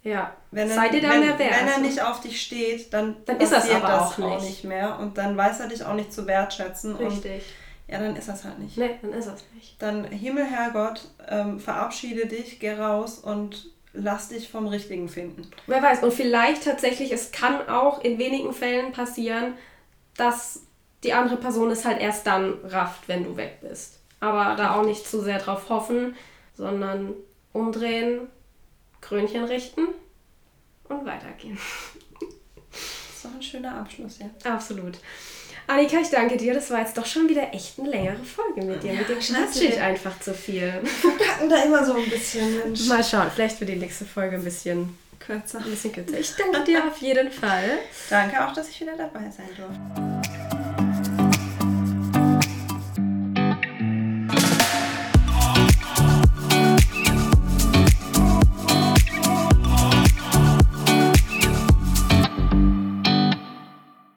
Ja, wenn er, sei dir dann wenn, Wenn er nicht auf dich steht, dann, dann ist das aber das auch, nicht. auch nicht mehr. Und dann weiß er dich auch nicht zu wertschätzen. Richtig. Und ja, dann ist das halt nicht. Nee, dann ist das nicht. Dann Himmel, Herrgott, ähm, verabschiede dich, geh raus und lass dich vom Richtigen finden. Wer weiß, und vielleicht tatsächlich, es kann auch in wenigen Fällen passieren, dass die andere Person es halt erst dann rafft, wenn du weg bist. Aber da auch nicht zu sehr drauf hoffen, sondern umdrehen, Krönchen richten und weitergehen. Das ist doch ein schöner Abschluss, ja. Absolut. Annika, ich danke dir. Das war jetzt doch schon wieder echt eine längere Folge mit dir. Ja, mit dir quatsche ich einfach zu viel. Wir packen da immer so ein bisschen, Mensch. Mal schauen, vielleicht wird die nächste Folge ein bisschen kürzer. Ein bisschen kürzer. Ich danke dir auf jeden Fall. Danke auch, dass ich wieder dabei sein durfte.